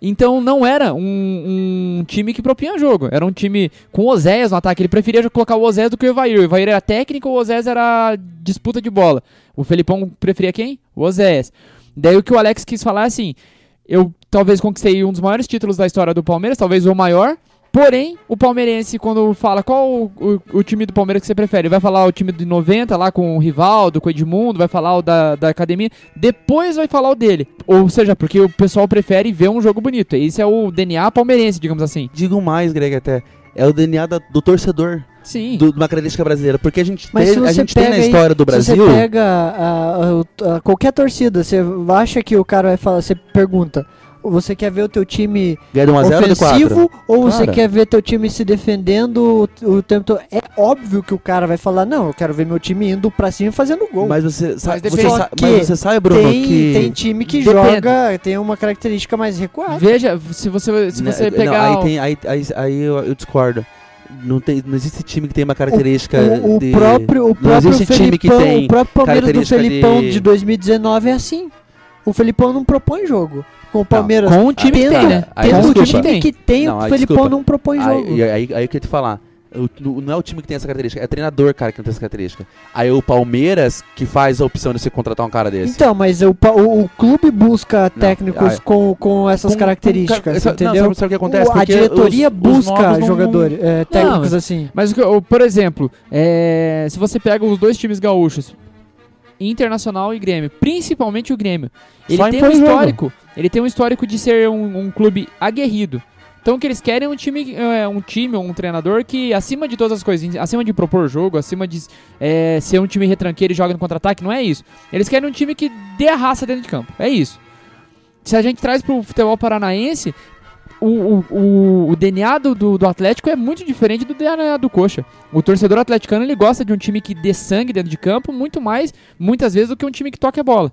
Então não era um, um time que propunha jogo. Era um time com Oséias no ataque. Ele preferia colocar o Oséias do que o Evair. O Evair era técnico, o Oséias era disputa de bola. O Felipão preferia quem? O Oséias. Daí o que o Alex quis falar é assim: eu talvez conquistei um dos maiores títulos da história do Palmeiras, talvez o maior. Porém, o palmeirense, quando fala qual o, o- o time do Palmeiras que você prefere, vai falar o time de 90 lá com o Rivaldo, com o Edmundo, vai falar o da, da academia, depois vai falar o dele. Ou seja, porque o pessoal prefere ver um jogo bonito. Esse é o DNA palmeirense, digamos assim. Digo mais, Greg, até. É o DNA da- do torcedor, Sim. do- de uma característica brasileira. Porque a gente, Mas se tem, a gente tem na aí- história do Se Brasil. você pega a- a- a- qualquer torcida, você acha que o cara vai falar, você pergunta, você quer ver o teu time Ganha de 1x0 ou de 4? ofensivo ou você Cara. quer ver teu time se defendendo o, o tempo todo? É óbvio que o cara vai falar, não, eu quero ver meu time indo pra cima e fazendo gol. Mas você, sa- depende- você, sa- que mas você sabe, Bruno, tem, que. tem time que Depende. joga, tem uma característica mais recuada. Veja, se você, se Né, você não, pegar. aí, o- tem, aí, aí, aí eu, eu discordo. Não, tem, não existe time que tem uma característica O, o de... próprio, o não próprio existe time que Felipão, tem o próprio Palmeiras do Felipão de- de... 2019 é assim. O Felipão não propõe jogo. Com o Palmeiras. com o time que tenta, tem, né? Aí, tenta o desculpa. time que tem, Não, o aí, Felipão desculpa. não propõe jogo. Aí, aí, aí, eu queria te falar. O- não é o time que tem essa característica, é o treinador, cara, que não tem essa característica. Aí o Palmeiras que faz a opção de você contratar um cara desse. Então, mas o, o, o clube busca Não, técnicos aí- com, com essas Com- características, com essa- não, entendeu? sabe, sabe o que acontece? O- a Porque diretoria os- os busca não- jogadores, é, técnicos assim. Mas, o que por exemplo, é, se você pega os dois times gaúchos, Internacional e Grêmio, principalmente o Grêmio, ele Só tem um jogo. histórico. Ele tem um histórico de ser um, um clube aguerrido. Então o que eles querem é um time, é, um time um treinador que, acima de todas as coisas, acima de propor jogo, acima de é, ser um time retranqueiro e joga no contra-ataque, não é isso. Eles querem um time que dê a raça dentro de campo. É isso. Se a gente traz pro futebol paranaense, o, o, o, DNA do, do, do Atlético é muito diferente do DNA do Coxa. O torcedor atleticano ele gosta de um time que dê sangue dentro de campo muito mais, muitas vezes, do que um time que toque a bola.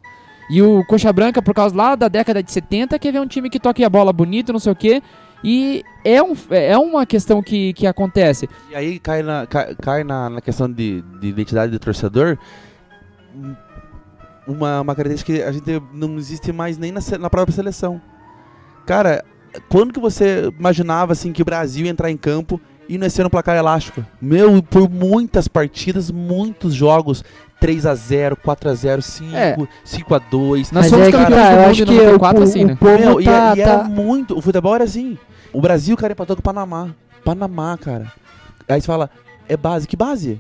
E o Coxa Branca, por causa lá da década de 70, quer ver um time que toque a bola bonito, não sei o quê. E é, um, é uma questão que, que acontece. E aí cai na, cai, cai na, na questão de, de identidade do torcedor. um- Uma, uma característica que a gente não existe mais nem na, na própria seleção. Cara, quando que você imaginava assim que o Brasil ia entrar em campo e não ia ser um placar elástico? Meu, por muitas partidas, muitos jogos, 3 a 0 4 a 0 5, É. 5 a 2 Nós somos é campeões tá, do mundo acho em que o, 94 o, assim, né? o povo Meu, e, tá, e tá- era muito. O futebol era assim. O Brasil, cara, empatou com o Panamá. Panamá, cara. Aí você fala, é base. Que base?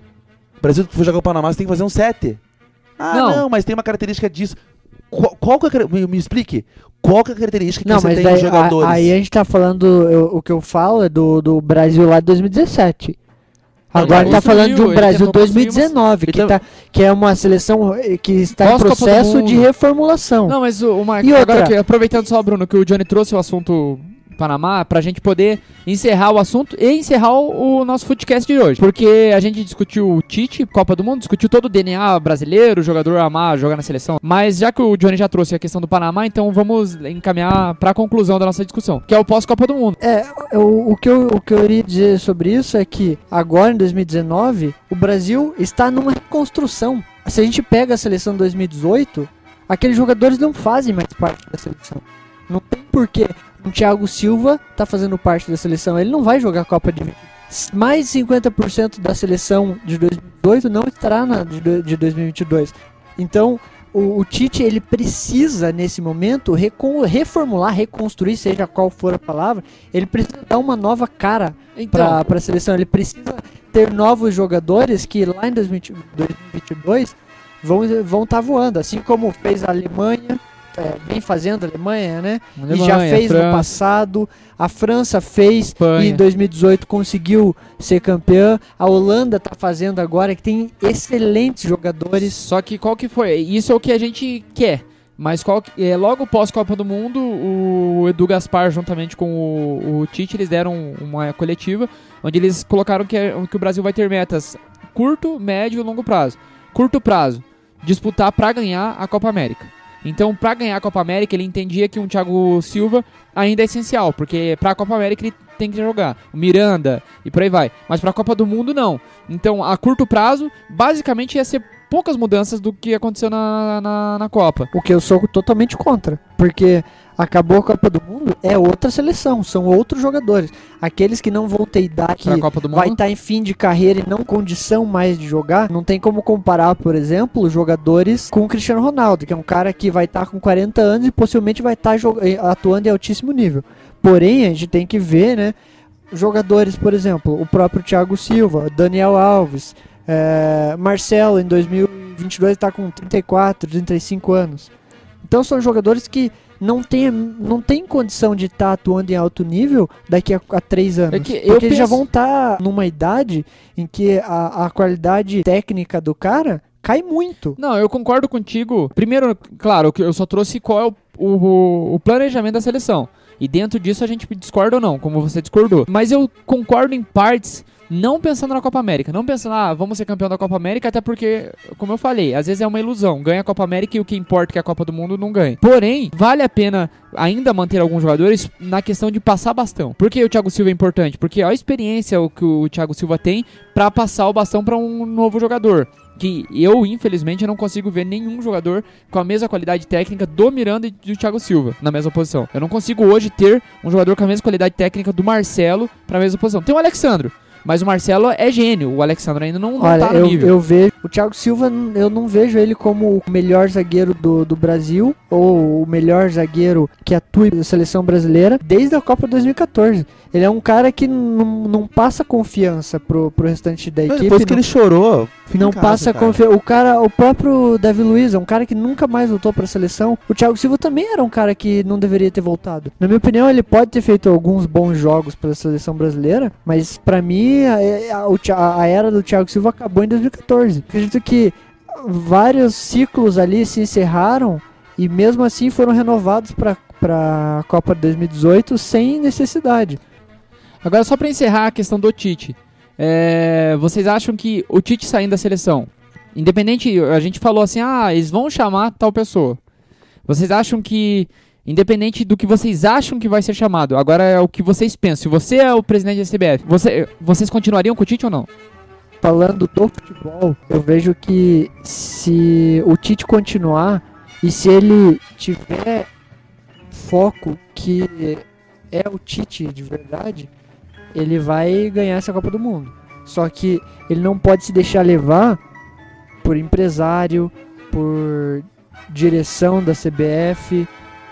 O Brasil foi jogar o Panamá, você tem que fazer um 7. Ah, Não. não, mas tem uma característica disso. Qual, qual que é me, me explique. Qual que é a característica que Não, você mas tem daí, nos a- jogadores? aí a gente tá falando, eu- o que eu falo é do, do Brasil lá de 2017. Agora Ele tá falando de um Brasil tentou construir 2019, que, Então- tá, que é uma seleção eh, que está em processo de reformulação. Não, mas o, uma, E agora outra? que, aproveitando só, Bruno, que o Johnny trouxe o assunto Panamá, pra gente poder encerrar o assunto e encerrar o, nosso footcast de hoje. Porque a gente discutiu o Tite, Copa do Mundo, discutiu todo o DNA brasileiro, o jogador amar jogar na seleção. Mas já que o Johnny já trouxe a questão do Panamá, então vamos encaminhar pra conclusão da nossa discussão, que é o pós-Copa do Mundo. É, o, o, que eu, o que eu iria dizer sobre isso é que agora em 2019 o Brasil está numa reconstrução. Se a gente pega a seleção de 2018, aqueles jogadores não fazem mais parte da seleção. Não tem porquê. O Thiago Silva tá fazendo parte da seleção, ele não vai jogar a Copa de 20. Mais de 50% da seleção de 2018 não estará na de, do- de 2022. Então, o, o Tite ele precisa nesse momento recon- reformular, reconstruir, seja qual for a palavra, ele precisa dar uma nova cara Então, para a seleção. Ele precisa ter novos jogadores que lá em 2020 2022 vão vão estar voando, assim como fez a Alemanha, é, vem fazendo a Alemanha, né? e já Alemanha, fez no passado. A França fez Espanha. e em 2018 conseguiu ser campeã. A Holanda tá fazendo agora que tem excelentes jogadores. Só que qual que foi? Isso é o que a gente quer. Mas qual que- é, logo pós Copa do Mundo, o Edu Gaspar, juntamente com o, o Tite, eles deram uma coletiva onde eles colocaram que, é- que o Brasil vai ter metas curto, médio e longo prazo. Curto prazo, disputar para ganhar a Copa América. Então, para ganhar a Copa América, ele entendia que um Thiago Silva ainda é essencial, porque para a Copa América ele tem que jogar. O Miranda e por aí vai. Mas para a Copa do Mundo, não. Então, a curto prazo, basicamente ia ser poucas mudanças do que aconteceu na, na, na Copa. O que eu sou totalmente contra. Porque acabou a Copa do Mundo, é outra seleção, são outros jogadores. Aqueles que não vão ter idade, Mundo. vai estar em fim de carreira e não condição mais de jogar, não tem como comparar, por exemplo, jogadores com o Cristiano Ronaldo, que é um cara que vai estar com 40 anos e possivelmente vai estar jo- eh, atuando em altíssimo nível. Porém, a gente tem que ver, né, jogadores, por exemplo, o próprio Thiago Silva, Daniel Alves, eh, Marcelo em 2022 está com 34, 35 anos. Então são jogadores que não têm não tem condição de estar atuando em alto nível daqui a, a três anos. É que eu porque eles já vão estar numa idade em que a, a qualidade técnica do cara cai muito. Não, eu concordo contigo. Primeiro, claro, que eu só trouxe qual é o, o, o planejamento da seleção. E dentro disso a gente discorda ou não, como você discordou. Mas eu concordo em partes, não pensando na Copa América. Não pensando, ah, vamos ser campeão da Copa América, até porque, como eu falei, às vezes é uma ilusão. Ganha a Copa América e o que importa é que a Copa do Mundo não ganha. Porém, vale a pena ainda manter alguns jogadores na questão de passar bastão. Por que o Thiago Silva é importante? Porque a experiência que o Thiago Silva tem pra passar o bastão pra um novo jogador. Que eu, infelizmente, não consigo ver nenhum jogador com a mesma qualidade técnica do Miranda e do Thiago Silva na mesma posição. Eu não consigo hoje ter um jogador com a mesma qualidade técnica do Marcelo pra mesma posição. Tem o Alexandro, mas o Marcelo é gênio. O Alexandro ainda não, não Olha, tá no eu, nível. eu vejo o Thiago Silva, eu não vejo ele como o melhor zagueiro do, do Brasil ou o melhor zagueiro que atua na seleção brasileira desde a Copa 2014. Ele é um cara que não não passa confiança pro, pro restante da equipe. Depois que não- ele chorou, não casa, passa confiança. O cara, o próprio Davi Luiz é um cara que nunca mais voltou pra seleção. O Thiago Silva também era um cara que não deveria ter voltado. Na minha opinião, ele pode ter feito alguns bons jogos pela seleção brasileira, mas pra mim a, a- a- a era do Thiago Silva acabou em 2014. Acredito que vários ciclos ali se encerraram e mesmo assim foram renovados para a Copa de 2018 sem necessidade. Agora, só pra encerrar a questão do Tite. é, vocês acham que o Tite saindo da seleção, independente, a gente falou assim, ah, eles vão chamar tal pessoa. Vocês acham que, independente do que vocês acham que vai ser chamado, agora é o que vocês pensam. Se você é o presidente da CBF, você, vocês continuariam com o Tite ou não? falando do futebol, eu vejo que se o Tite continuar e se ele tiver foco que é o Tite de verdade, ele vai ganhar essa Copa do Mundo. Só que ele não pode se deixar levar por empresário, por direção da CBF,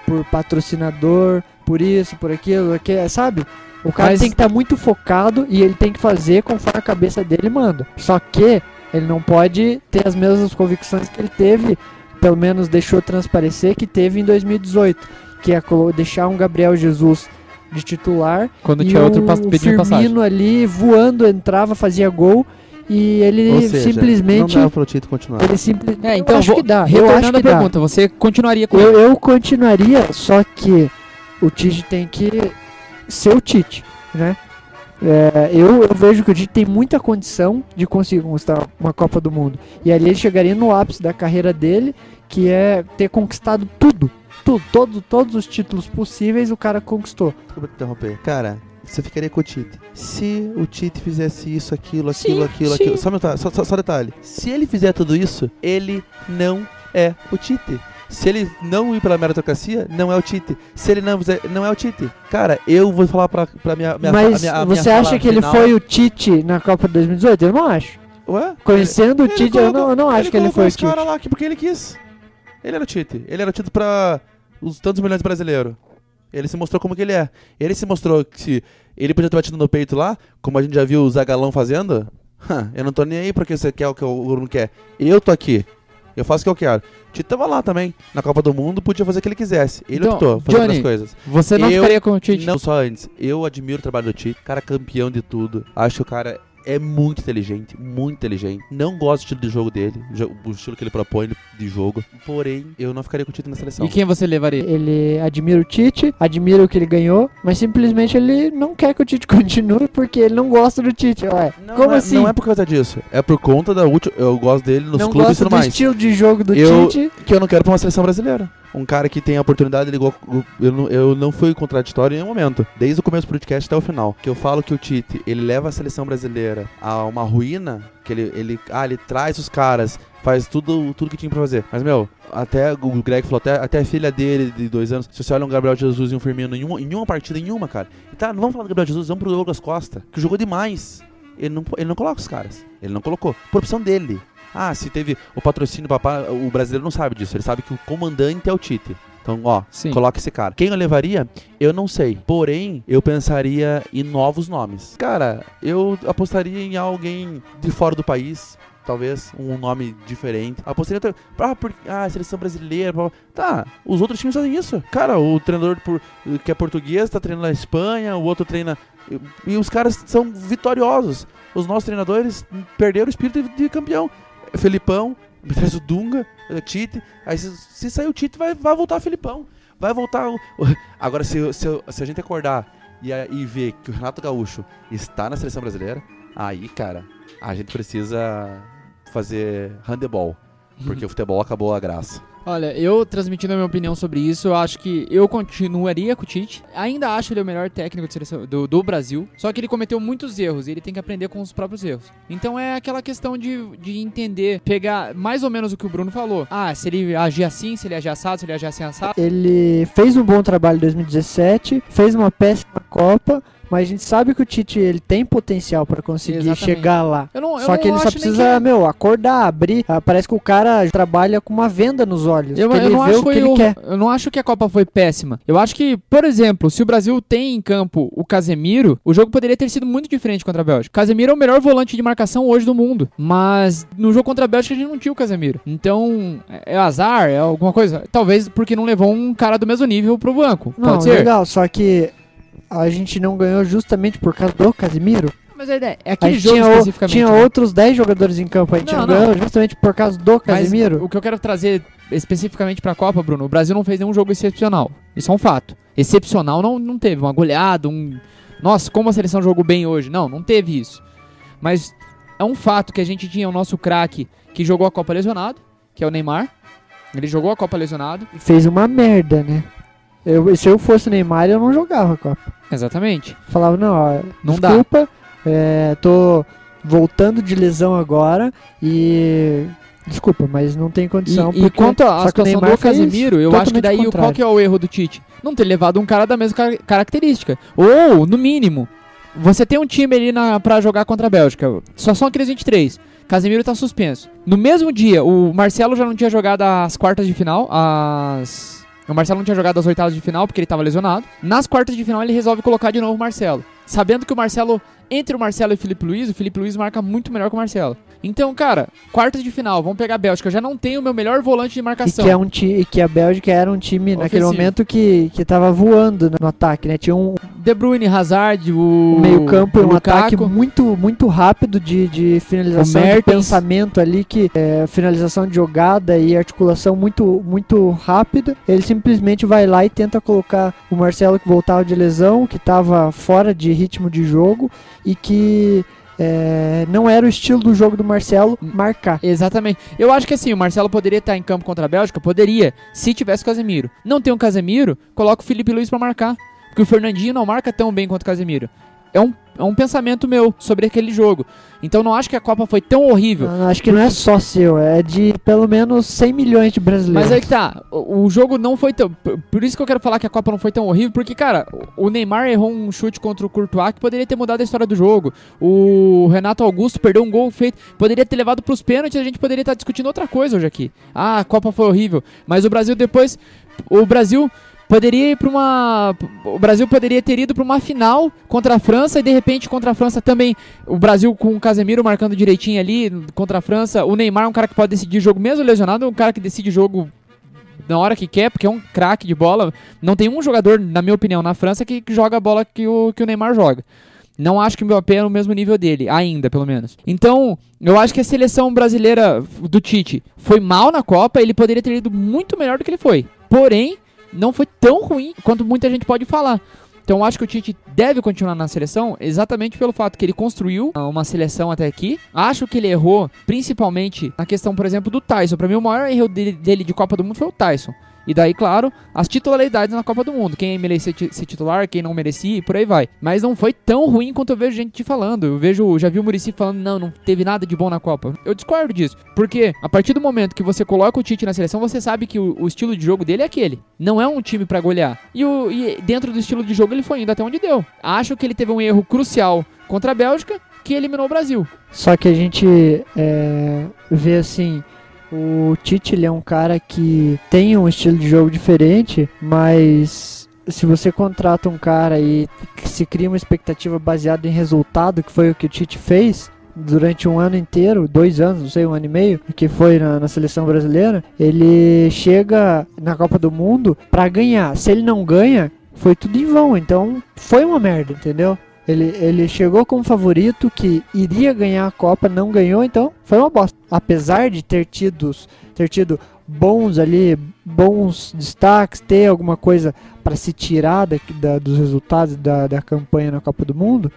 por patrocinador, por isso, por aquilo, aquilo sabe? O cara Mas- tem que estar muito focado e ele tem que fazer conforme a cabeça dele manda. Só que ele não pode ter as mesmas convicções que ele teve, pelo menos deixou transparecer que teve em 2018, que é deixar um Gabriel Jesus de titular. Quando e tinha outro pedindo passagem. Firmino ali voando, entrava, fazia gol. E ele Ou seja, simplesmente. não dá pro Tite continuar. Ele simplesmente. É, então, eu acho vou- que dá. Eu retornando acho que a dá. pergunta, você continuaria com Eu, eu continuaria, só que o Tite tem que ser o Tite, né? É, eu, eu vejo que o Tite tem muita condição de conseguir conquistar uma Copa do Mundo. E ali ele chegaria no ápice da carreira dele, que é ter conquistado tudo. Tudo, todo, todos os títulos possíveis o cara conquistou. Desculpa te interromper. Cara, você ficaria com o Tite. Se o Tite fizesse isso, aquilo, aquilo, Sim, aquilo, sim. aquilo. Só, um detalhe, só, só, só detalhe. Se ele fizer tudo isso, ele não é o Tite. Se ele não ir pela meritocracia, não é o Tite. Se ele não fizer, não é o Tite. Cara, eu vou falar pra, pra minha, minha Mas a minha, a minha você acha fala que ele final. foi o Tite na Copa de 2018? Eu não acho. Ué? Conhecendo o Ele Tite, eu não, eu não acho que ele colocou foi o os Tite. caras lá aqui porque ele quis. Ele era o Tite. Ele era o Tite pra os tantos milhões brasileiros. Ele se mostrou como que ele é. Ele se mostrou que se ele podia ter batido no peito lá, como a gente já viu o Zagalão fazendo. "Hã, eu não tô nem aí porque você quer o que eu não quer. Eu tô aqui. Eu faço o que eu quero. Tite tava lá também, na Copa do Mundo, podia fazer o que ele quisesse. Ele Então, optou fazendo Johnny, as coisas. Você não Eu ficaria com o Tite? Não só antes. Eu admiro o trabalho do Tite. Cara campeão de tudo. Acho que o cara é muito inteligente, muito inteligente. Não gosto do estilo de jogo dele, o estilo que ele propõe de jogo. Porém, eu não ficaria com o Tite na seleção. E quem você levaria? Ele admira o Tite, admira o que ele ganhou, mas simplesmente ele não quer que o Tite [LAUGHS] continue porque ele não gosta do Tite. Ué, Não, como não é, assim? Não é por causa disso. É por conta da última. Eu gosto dele nos não clubes e tudo do mais. estilo de jogo do Eu- Tite. Que eu não quero pra uma seleção brasileira. Um cara que tem a oportunidade, ele. Eu não, eu não fui contraditório em nenhum momento. Desde o começo do podcast até o final. Que eu falo que o Tite, ele leva a seleção brasileira a uma ruína. Que ele, ele. Ah, ele traz os caras. Faz tudo, tudo que tinha pra fazer. Mas, meu, até o Greg falou, até, até a filha dele de dois anos. Se você olha um Gabriel Jesus e um Firmino em uma, em uma partida, em uma, cara. E tá, não vamos falar do Gabriel Jesus, vamos pro Douglas Costa. Que jogou demais. Ele não, ele não coloca os caras. Ele não colocou. Por opção dele. Ah, se teve o patrocínio, papá, o brasileiro não sabe disso. Ele sabe que o comandante é o Tite. Então, ó, Sim. coloca esse cara. Quem eu levaria? Eu não sei. Porém, eu pensaria em novos nomes. Cara, eu apostaria em alguém de fora do país. Talvez um nome diferente. Apostaria. até- Ah, por, ah, seleção brasileira. blá, blá. Tá, os outros times fazem isso. Cara, o treinador por- que é português tá treinando na Espanha, o outro treina. E, e os caras são vitoriosos. Os nossos treinadores perderam o espírito de campeão. Felipão, me traz o Dunga, o Tite. Aí se, se sair o Tite, vai, vai voltar o Felipão. Vai voltar o. Agora, se, se, se a gente acordar e, e ver que o Renato Gaúcho está na seleção brasileira, aí, cara, a gente precisa fazer handebol. Porque o futebol acabou a graça. Olha, eu transmitindo a minha opinião sobre isso, eu acho que eu continuaria com o Tite. Ainda acho ele o melhor técnico seleção do, do Brasil. Só que ele cometeu muitos erros e ele tem que aprender com os próprios erros. Então é aquela questão de, de entender, pegar mais ou menos o que o Bruno falou. Ah, se ele agir assim, se ele agir assado, se ele agir assim assado. Ele fez um bom trabalho em 2017, fez uma péssima Copa, mas a gente sabe que o Tite ele tem potencial para conseguir Exatamente. chegar lá. Eu não, eu Só que ele só precisa, que- meu, acordar, abrir. Ah, parece que o cara trabalha com uma venda nos olhos. Eu, eu não acho o que ele eu, quer. eu não acho que a Copa foi péssima. Eu acho que, por exemplo, se o Brasil tem em campo o Casemiro, o jogo poderia ter sido muito diferente contra a Bélgica. O Casemiro é o melhor volante de marcação hoje do mundo. Mas no jogo contra a Bélgica a gente não tinha o Casemiro. Então, é é azar, é alguma coisa. Talvez porque não levou um cara do mesmo nível pro banco. Não, Pode ser. legal, só que a gente não ganhou justamente por causa do Casimiro. Mas a ideia é A aquele jogo tinha, especificamente. tinha né? outros 10 jogadores em campo, a gente Não, não, não. ganhou justamente por causa do Mas Casimiro. o que eu quero trazer especificamente pra Copa, Bruno, o Brasil não fez nenhum jogo excepcional. Isso é um fato. Excepcional não, não teve. Uma goleada, um. Nossa, como a seleção jogou bem hoje. Não, não teve isso. Mas é um fato que a gente tinha o nosso craque que jogou a Copa lesionado, que é o Neymar. Ele jogou a Copa lesionado. Fez uma merda, né? Eu, se eu fosse Neymar, eu não jogava a Copa. Exatamente. Falava, não, ó, Não dá. desculpa, é, tô voltando de lesão agora e. Desculpa, mas não tem E, condição. e porque- quanto à situação Neymar do Casemiro, eu acho que daí o- contrário. qual que é o erro do Tite? Não ter levado um cara da mesma car- característica. Ou, no mínimo, você tem um time ali na, pra jogar contra a Bélgica. Só são aqueles 23. Casemiro tá suspenso. No mesmo dia, o Marcelo já não tinha jogado as quartas de final, as... O Marcelo não tinha jogado as oitavas de final porque ele tava lesionado. Nas quartas de final ele resolve colocar de novo o Marcelo. Sabendo que o Marcelo, entre o Marcelo e o Felipe Luiz, o Felipe Luiz marca muito melhor que o Marcelo. Então, cara, quartas de final, vamos pegar a Bélgica. Eu já não tenho o meu melhor volante de E marcação. que, é um ti, e que a Bélgica era um time naquele Ofensivo. momento que, que tava voando no ataque, né? Tinha um, De Bruyne, Hazard, o, O meio-campo um Lukaku. ataque muito, muito rápido de, de finalização, de pensamento ali, que é, finalização de jogada e articulação muito, muito rápida. Ele simplesmente vai lá e tenta colocar o Marcelo que voltava de lesão, que estava fora de ritmo de jogo e que é, não era o estilo do jogo do Marcelo marcar. Exatamente. Eu acho que assim, o Marcelo poderia estar em campo contra a Bélgica? Poderia, se tivesse o Casemiro. Não tem o Casemiro, coloca o Felipe Luiz pra marcar. Porque o Fernandinho não marca tão bem quanto o Casemiro. É um, é um pensamento meu sobre aquele jogo. Então não acho que a Copa foi tão horrível. Não, acho que não é só seu, é de pelo menos 100 milhões de brasileiros. Mas aí que tá, o, o jogo não foi tão. por- isso que eu quero falar que a Copa não foi tão horrível, porque, cara, o Neymar errou um chute contra o Courtois que poderia ter mudado a história do jogo. O Renato Augusto perdeu um gol feito, poderia ter levado pros pênaltis, a gente poderia estar discutindo outra coisa hoje aqui. Ah, a Copa foi horrível. Mas o Brasil depois. O Brasil. Poderia ir pra uma. O Brasil poderia ter ido pra uma final contra a França e de repente contra a França também. O Brasil com o Casemiro marcando direitinho ali contra a França. O Neymar é um cara que pode decidir jogo, mesmo lesionado, é um cara que decide jogo na hora que quer, porque é um craque de bola. Não tem um jogador, na minha opinião, na França que, que joga a bola que o, que o Neymar joga. Não acho que o Mbappé é no mesmo nível dele, ainda, pelo menos. Então, eu acho que a seleção brasileira do Tite foi mal na Copa, ele poderia ter ido muito melhor do que ele foi. Porém, não foi tão ruim quanto muita gente pode falar. Então acho que o Tite deve continuar na seleção exatamente pelo fato que ele construiu uma seleção até aqui. Acho que ele errou principalmente na questão, por exemplo, do Tyson. Pra mim, o maior erro dele de Copa do Mundo foi o Tyson. E daí, claro, as titularidades na Copa do Mundo. Quem merecia ser titular, quem não merecia e por aí vai. Mas não foi tão ruim quanto eu vejo gente falando. Eu vejo, já vi o Murici falando, não, não teve nada de bom na Copa. Eu discordo disso. Porque a partir do momento que você coloca o Tite na seleção, você sabe que o, o estilo de jogo dele é aquele. Não é um time pra golear. E, o, e dentro do estilo de jogo ele foi indo até onde deu. Acho que ele teve um erro crucial contra a Bélgica, que eliminou o Brasil. Só que a gente é, vê assim, o Tite ele é um cara que tem um estilo de jogo diferente, mas se você contrata um cara e se cria uma expectativa baseada em resultado, que foi o que o Tite fez durante um ano inteiro, dois anos, não sei, um ano e meio, que foi na, na seleção brasileira, ele chega na Copa do Mundo pra ganhar. Se ele não ganha, foi tudo em vão. Então foi uma merda, entendeu? Ele, ele chegou como favorito que iria ganhar a Copa, não ganhou, então foi uma bosta. Apesar de ter tido, ter tido bons ali, bons destaques, ter alguma coisa para se tirar da, da- dos resultados da, da campanha na Copa do Mundo,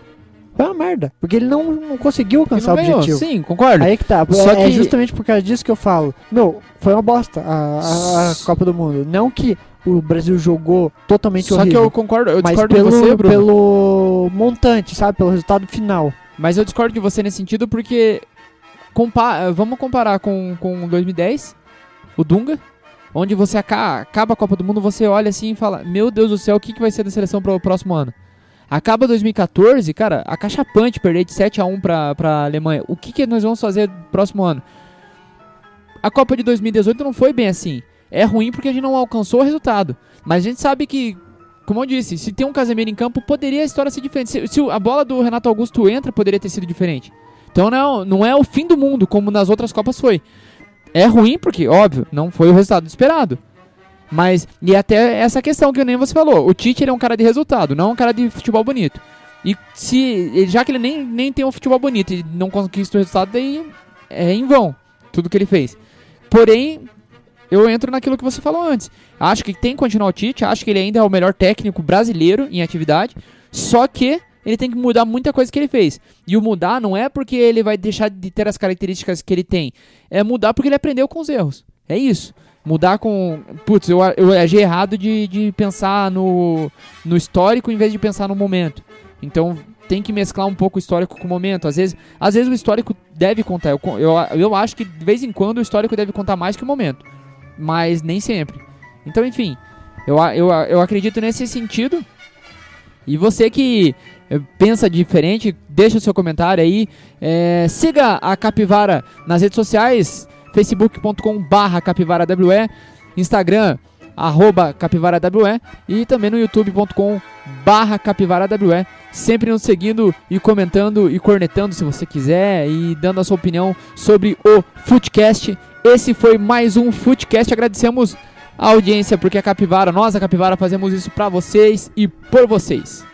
foi uma merda. Porque ele não, não conseguiu alcançar não o objetivo. Sim, concordo. Aí que tá. Só é, é que- justamente por causa disso que eu falo. Meu, foi uma bosta a, a- a Copa do Mundo. Não que o Brasil jogou totalmente Só que horrível. eu concordo, eu discordo pelo, de você, Bruno. pelo montante, sabe? Pelo resultado final. Mas eu discordo de você nesse sentido porque compa vamos comparar com, com 2010, o Dunga, onde você aca- acaba a Copa do Mundo, você olha assim e fala: Meu Deus do céu, o que, que vai ser da seleção para o próximo ano? Acaba 2014, cara, acachapante perder de 7 a 1 pra, pra Alemanha. O que, que nós vamos fazer no próximo ano? A Copa de 2018 não foi bem assim. É ruim porque a gente não alcançou o resultado. Mas a gente sabe que, como eu disse, se tem um Casemiro em campo, poderia a história ser diferente. Se, se a bola do Renato Augusto entra, poderia ter sido diferente. Então não, não é o fim do mundo, como nas outras Copas foi. É ruim porque, óbvio, não foi o resultado esperado. Mas, e até essa questão que nem você falou, o Tite ele é um cara de resultado, não um cara de futebol bonito. E se, já que ele nem, nem tem um futebol bonito e não conquista o resultado, daí é em vão tudo que ele fez. Porém, eu entro naquilo que você falou antes. Acho que tem que continuar o Tite, acho que ele ainda é o melhor técnico brasileiro em atividade, só que ele tem que mudar muita coisa que ele fez. E o mudar não é porque ele vai deixar de ter as características que ele tem, é mudar porque ele aprendeu com os erros. É isso. Mudar com. Putz, eu, eu agi errado de, de pensar no, no histórico em vez de pensar no momento. Então tem que mesclar um pouco o histórico com o momento. Às vezes, às vezes o histórico deve contar. Eu, eu, eu acho que de vez em quando o histórico deve contar mais que o momento. Mas nem sempre. Então, enfim, eu, eu, eu acredito nesse sentido. E você que eh, pensa diferente, deixa o seu comentário aí. Eh, siga a Capivara nas redes sociais, facebook.com barra capivarawe, Instagram, arroba capivarawe e também no youtube.com barra capivarawe. Sempre nos seguindo e comentando e cornetando se você quiser e dando a sua opinião sobre o Footcast. Esse foi mais um Footcast. Agradecemos a audiência porque a Capivara, nós a Capivara fazemos isso pra vocês e por vocês.